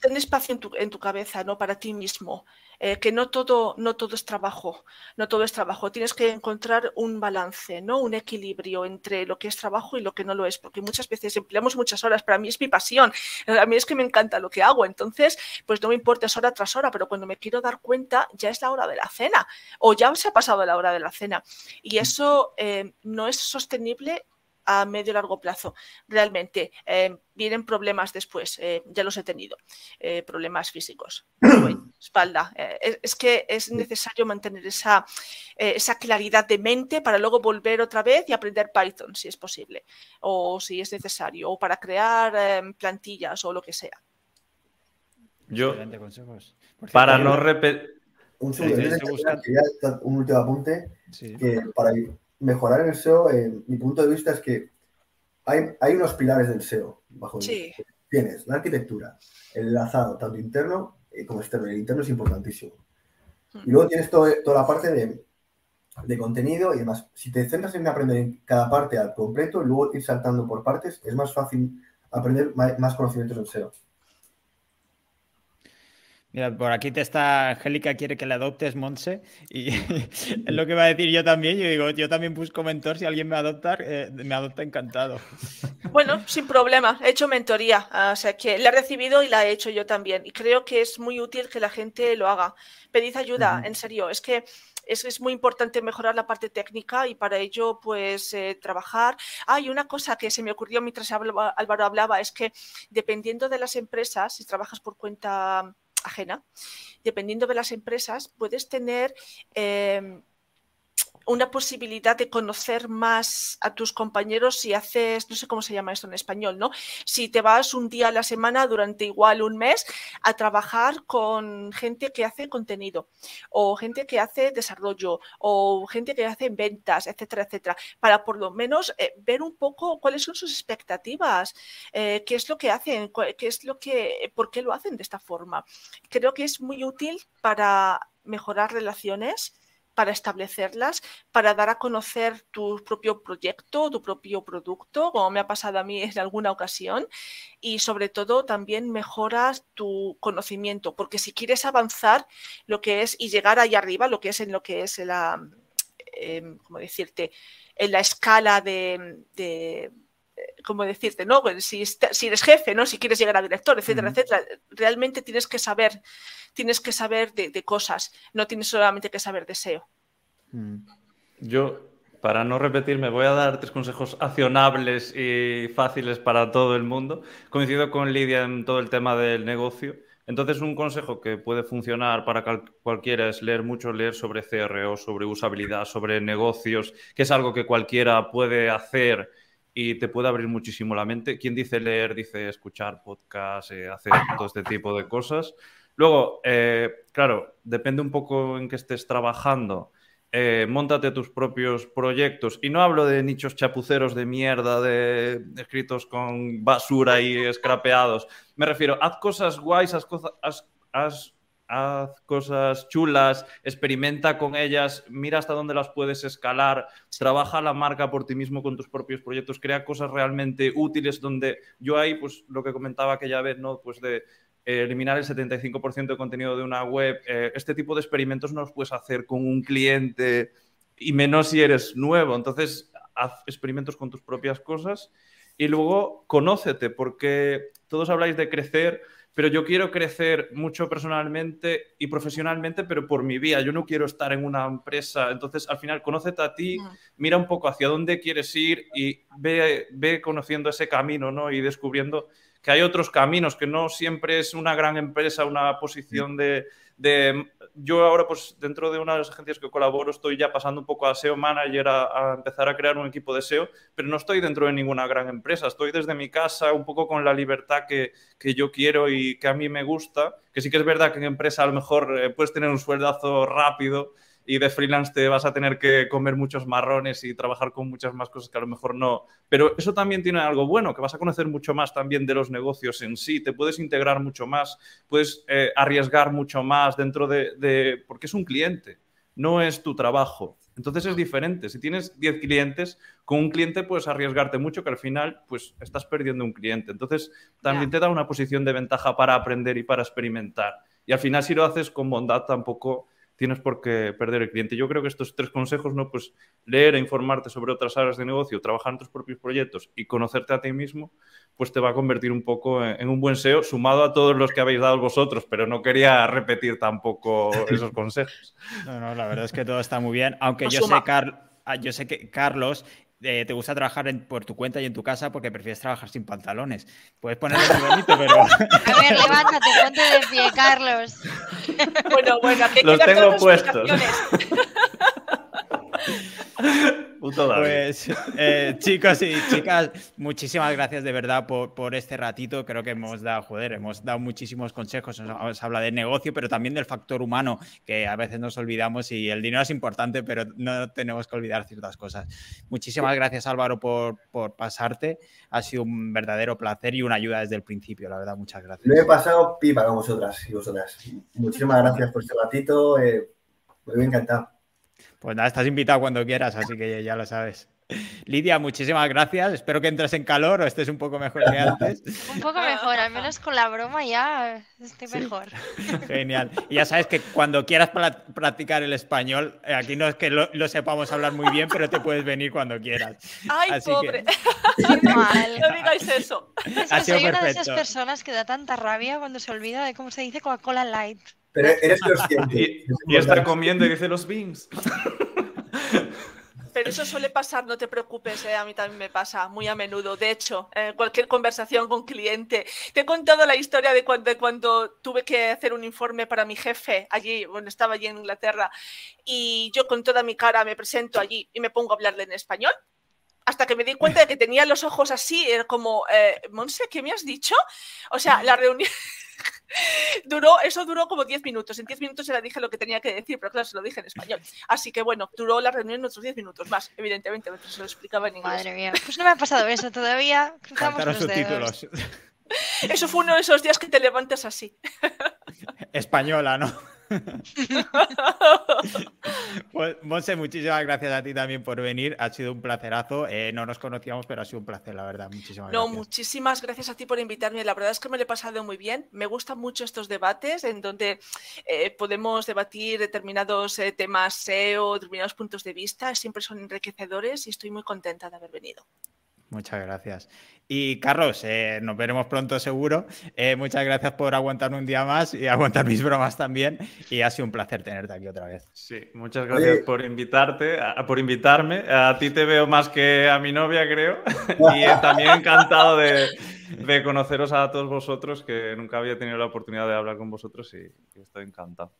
S4: ten espacio en tu, en tu, cabeza, ¿no? Para ti mismo. Eh, que no todo, no todo es trabajo, no todo es trabajo. Tienes que encontrar un balance, ¿no? Un equilibrio entre lo que es trabajo y lo que no lo es, porque muchas veces empleamos muchas horas. Para mí es mi pasión, a mí es que me encanta lo que hago, entonces, pues no me importa, es hora tras hora, pero cuando me quiero dar cuenta, ya es la hora de la cena o ya se ha pasado la hora de la cena. Y eso eh, no es sostenible a medio largo plazo. Realmente eh, vienen problemas después, eh, ya los he tenido, eh, problemas físicos, espalda. Es, que es necesario mantener esa, esa claridad de mente para luego volver otra vez y aprender Python, si es posible, o si es necesario, o para crear plantillas o lo que sea.
S5: Yo, para no repetir...
S2: Un, un último apunte, que para mejorar en el SEO, en mi punto de vista es que hay, hay unos pilares del SEO. Bajo Tienes la arquitectura, el enlazado, tanto interno eh, como externo. El interno es importantísimo. Y luego tienes toda la parte de, de, contenido y demás. Si te centras en aprender cada parte al completo y luego ir saltando por partes, es más fácil aprender más conocimientos del SEO.
S1: Mira, por aquí te está Angélica, quiere que le adoptes, Monse, y es lo que va a decir yo también. Yo digo, yo también busco mentor, si alguien me adopta, eh, me adopta encantado.
S4: Bueno, sin problema, he hecho mentoría, o sea que la he recibido y la he hecho yo también. Y creo que es muy útil que la gente lo haga. Pedid ayuda, en serio, es que es, es, muy importante mejorar la parte técnica y para ello, pues, eh, trabajar. Hay una cosa que se me ocurrió mientras Álvaro hablaba, es que dependiendo de las empresas, si trabajas por cuenta ajena, dependiendo de las empresas, puedes tener em, una posibilidad de conocer más a tus compañeros si haces, no sé cómo se llama esto en español, ¿no? Si te vas un día a la semana durante igual un mes a trabajar con gente que hace contenido o gente que hace desarrollo o gente que hace ventas, etcétera, etcétera, para por lo menos eh, ver un poco cuáles son sus expectativas, eh, qué es lo que hacen, qué es lo que, por qué lo hacen de esta forma. Creo que es muy útil para mejorar relaciones para establecerlas, para dar a conocer tu propio proyecto, tu propio producto, como me ha pasado a mí en alguna ocasión, y sobre todo también mejoras tu conocimiento, porque si quieres avanzar lo que es y llegar ahí arriba, lo que es en lo que es la, em, decirte? En la escala de, de ¿cómo decirte? ¿no? Pues si, si, eres jefe, ¿no? Si quieres llegar a director, etcétera, etcétera, realmente tienes que saber tienes que saber de, cosas, no tienes solamente que saber de SEO.
S5: Mm. Yo, para no repetirme, voy a dar tres consejos accionables y fáciles para todo el mundo. Coincido con Lidia en todo el tema del negocio. Entonces, un consejo que puede funcionar para cualquiera es leer mucho, leer sobre CRO, sobre usabilidad, sobre negocios, que es algo que cualquiera puede hacer y te puede abrir muchísimo la mente. Quien dice leer, dice escuchar podcast, eh, hacer todo este tipo de cosas. Luego, eh, claro, depende un poco en qué estés trabajando. Eh, montate tus propios proyectos. Y no hablo de nichos chapuceros de mierda, de, escritos con basura y scrapeados. Me refiero, haz cosas guays, haz, haz, cosas chulas, experimenta con ellas, mira hasta dónde las puedes escalar, trabaja la marca por ti mismo con tus propios proyectos, crea cosas realmente útiles donde yo ahí, pues lo que comentaba aquella vez, ¿no? Pues de eh, eliminar el 75% de contenido de una web. Eh, este tipo de experimentos no los puedes hacer con un cliente y menos si eres nuevo. Entonces, haz experimentos con tus propias cosas y luego conócete, porque todos habláis de crecer, pero yo quiero crecer mucho personalmente y profesionalmente, pero por mi vía. Yo no quiero estar en una empresa. Entonces, al final, conócete a ti, mira un poco hacia dónde quieres ir y ve, ve conociendo ese camino, ¿no? Y descubriendo que hay otros caminos, que no siempre es una gran empresa, una posición de, de yo ahora, pues dentro de una de las agencias que colaboro, estoy ya pasando un poco a SEO Manager, a, empezar a crear un equipo de SEO, pero no estoy dentro de ninguna gran empresa. Estoy desde mi casa, un poco con la libertad que, que yo quiero y que a mí me gusta. Que sí que es verdad que en empresa a lo mejor eh, puedes tener un sueldazo rápido y de freelance te vas a tener que comer muchos marrones y trabajar con muchas más cosas que a lo mejor no. Pero eso también tiene algo bueno, que vas a conocer mucho más también de los negocios en sí, te puedes integrar mucho más, puedes eh, arriesgar mucho más dentro de, de, porque es un cliente, no es tu trabajo. Entonces es diferente. Si tienes 10 clientes, con un cliente puedes arriesgarte mucho que al final pues estás perdiendo un cliente. Entonces también te da una posición de ventaja para aprender y para experimentar. Y al final si lo haces con bondad tampoco tienes por qué perder el cliente. Yo creo que estos tres consejos, ¿no? Pues leer e informarte sobre otras áreas de negocio, trabajar en tus propios proyectos y conocerte a ti mismo, pues te va a convertir un poco en, un buen SEO, sumado a todos los que habéis dado vosotros, pero no quería repetir tampoco esos consejos.
S1: No, no, la verdad es que todo está muy bien, aunque yo sé, ah, yo sé que Carlos eh, te gusta trabajar por tu cuenta y en tu casa porque prefieres trabajar sin pantalones. Puedes ponerlo muy bonito, pero.
S3: A ver, levántate, ponte de pie, Carlos.
S4: Bueno, bueno, que
S5: Los tengo puestos.
S1: Pues eh, chicos y chicas, muchísimas gracias de verdad por, este ratito. Creo que hemos dado, joder, hemos dado muchísimos consejos. Nos habla de negocio, pero también del factor humano, que a veces nos olvidamos y el dinero es importante, pero no tenemos que olvidar ciertas cosas. Muchísimas gracias Álvaro por, pasarte. Ha sido un verdadero placer y una ayuda desde el principio, la verdad. Muchas gracias.
S2: Me he pasado pipa con vosotras y vosotras. Muchísimas gracias por este ratito. Eh, me he encantado.
S1: Pues nada, estás invitado cuando quieras, así que ya lo sabes. Lidia, muchísimas gracias. Espero que entres en calor o estés un poco mejor que antes.
S3: Un poco mejor, al menos con la broma ya estoy mejor.
S1: Genial. Y ya sabes que cuando quieras practicar el español, eh, aquí no es que lo, sepamos hablar muy bien, pero te puedes venir cuando quieras.
S4: ¡Ay, pobre! No digáis eso.
S3: Es soy una de esas personas que da tanta rabia cuando se olvida de cómo se dice Coca-Cola Light.
S2: Pero eres consciente.
S5: y, y está comiendo y dice los beans.
S4: Pero eso suele pasar, no te preocupes, eh, a mí también me pasa muy a menudo. De hecho, en cualquier conversación con cliente, te he contado la historia de cuando, cuando, tuve que hacer un informe para mi jefe allí, bueno, estaba allí en Inglaterra, y yo con toda mi cara me presento allí y me pongo a hablarle en español. Hasta que me di cuenta de que tenía los ojos así, era como, eh, Monse, ¿qué me has dicho? O sea, la reunión, duró, eso duró como 10 minutos. En 10 minutos se le dije lo que tenía que decir, pero claro, se lo dije en español. Así que bueno, duró la reunión otros 10 minutos más, evidentemente, mientras se lo explicaba en inglés.
S3: Madre mía, pues no me ha pasado eso todavía. Cruzamos los dedos.
S4: Eso fue uno de esos días que te levantas así.
S1: Española, ¿no? Pues, Monse, muchísimas gracias a ti también por venir. Ha sido un placerazo. Eh, no nos conocíamos, pero ha sido un placer, la verdad. Muchísimas
S4: no, muchísimas gracias a ti por invitarme. La verdad es que me lo he pasado muy bien. Me gustan mucho estos debates en donde eh, podemos debatir determinados eh, temas SEO, determinados puntos de vista. Siempre son enriquecedores y estoy muy contenta de haber venido.
S1: Muchas gracias. Y Carlos, eh, nos veremos pronto seguro. Eh, muchas gracias por aguantar un día más y aguantar mis bromas también. Y ha sido un placer tenerte aquí otra vez.
S5: Sí, muchas gracias por invitarte, por invitarme. A ti te veo más que a mi novia, creo. y también encantado de, conoceros a todos vosotros, que nunca había tenido la oportunidad de hablar con vosotros y estoy encantado.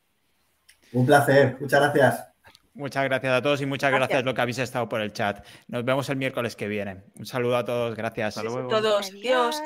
S2: Un placer, muchas gracias.
S1: Muchas gracias a todos y muchas gracias, a lo que habéis estado por el chat. Nos vemos el miércoles que viene. Un saludo a todos, gracias.
S4: Hasta luego. Todos, Dios.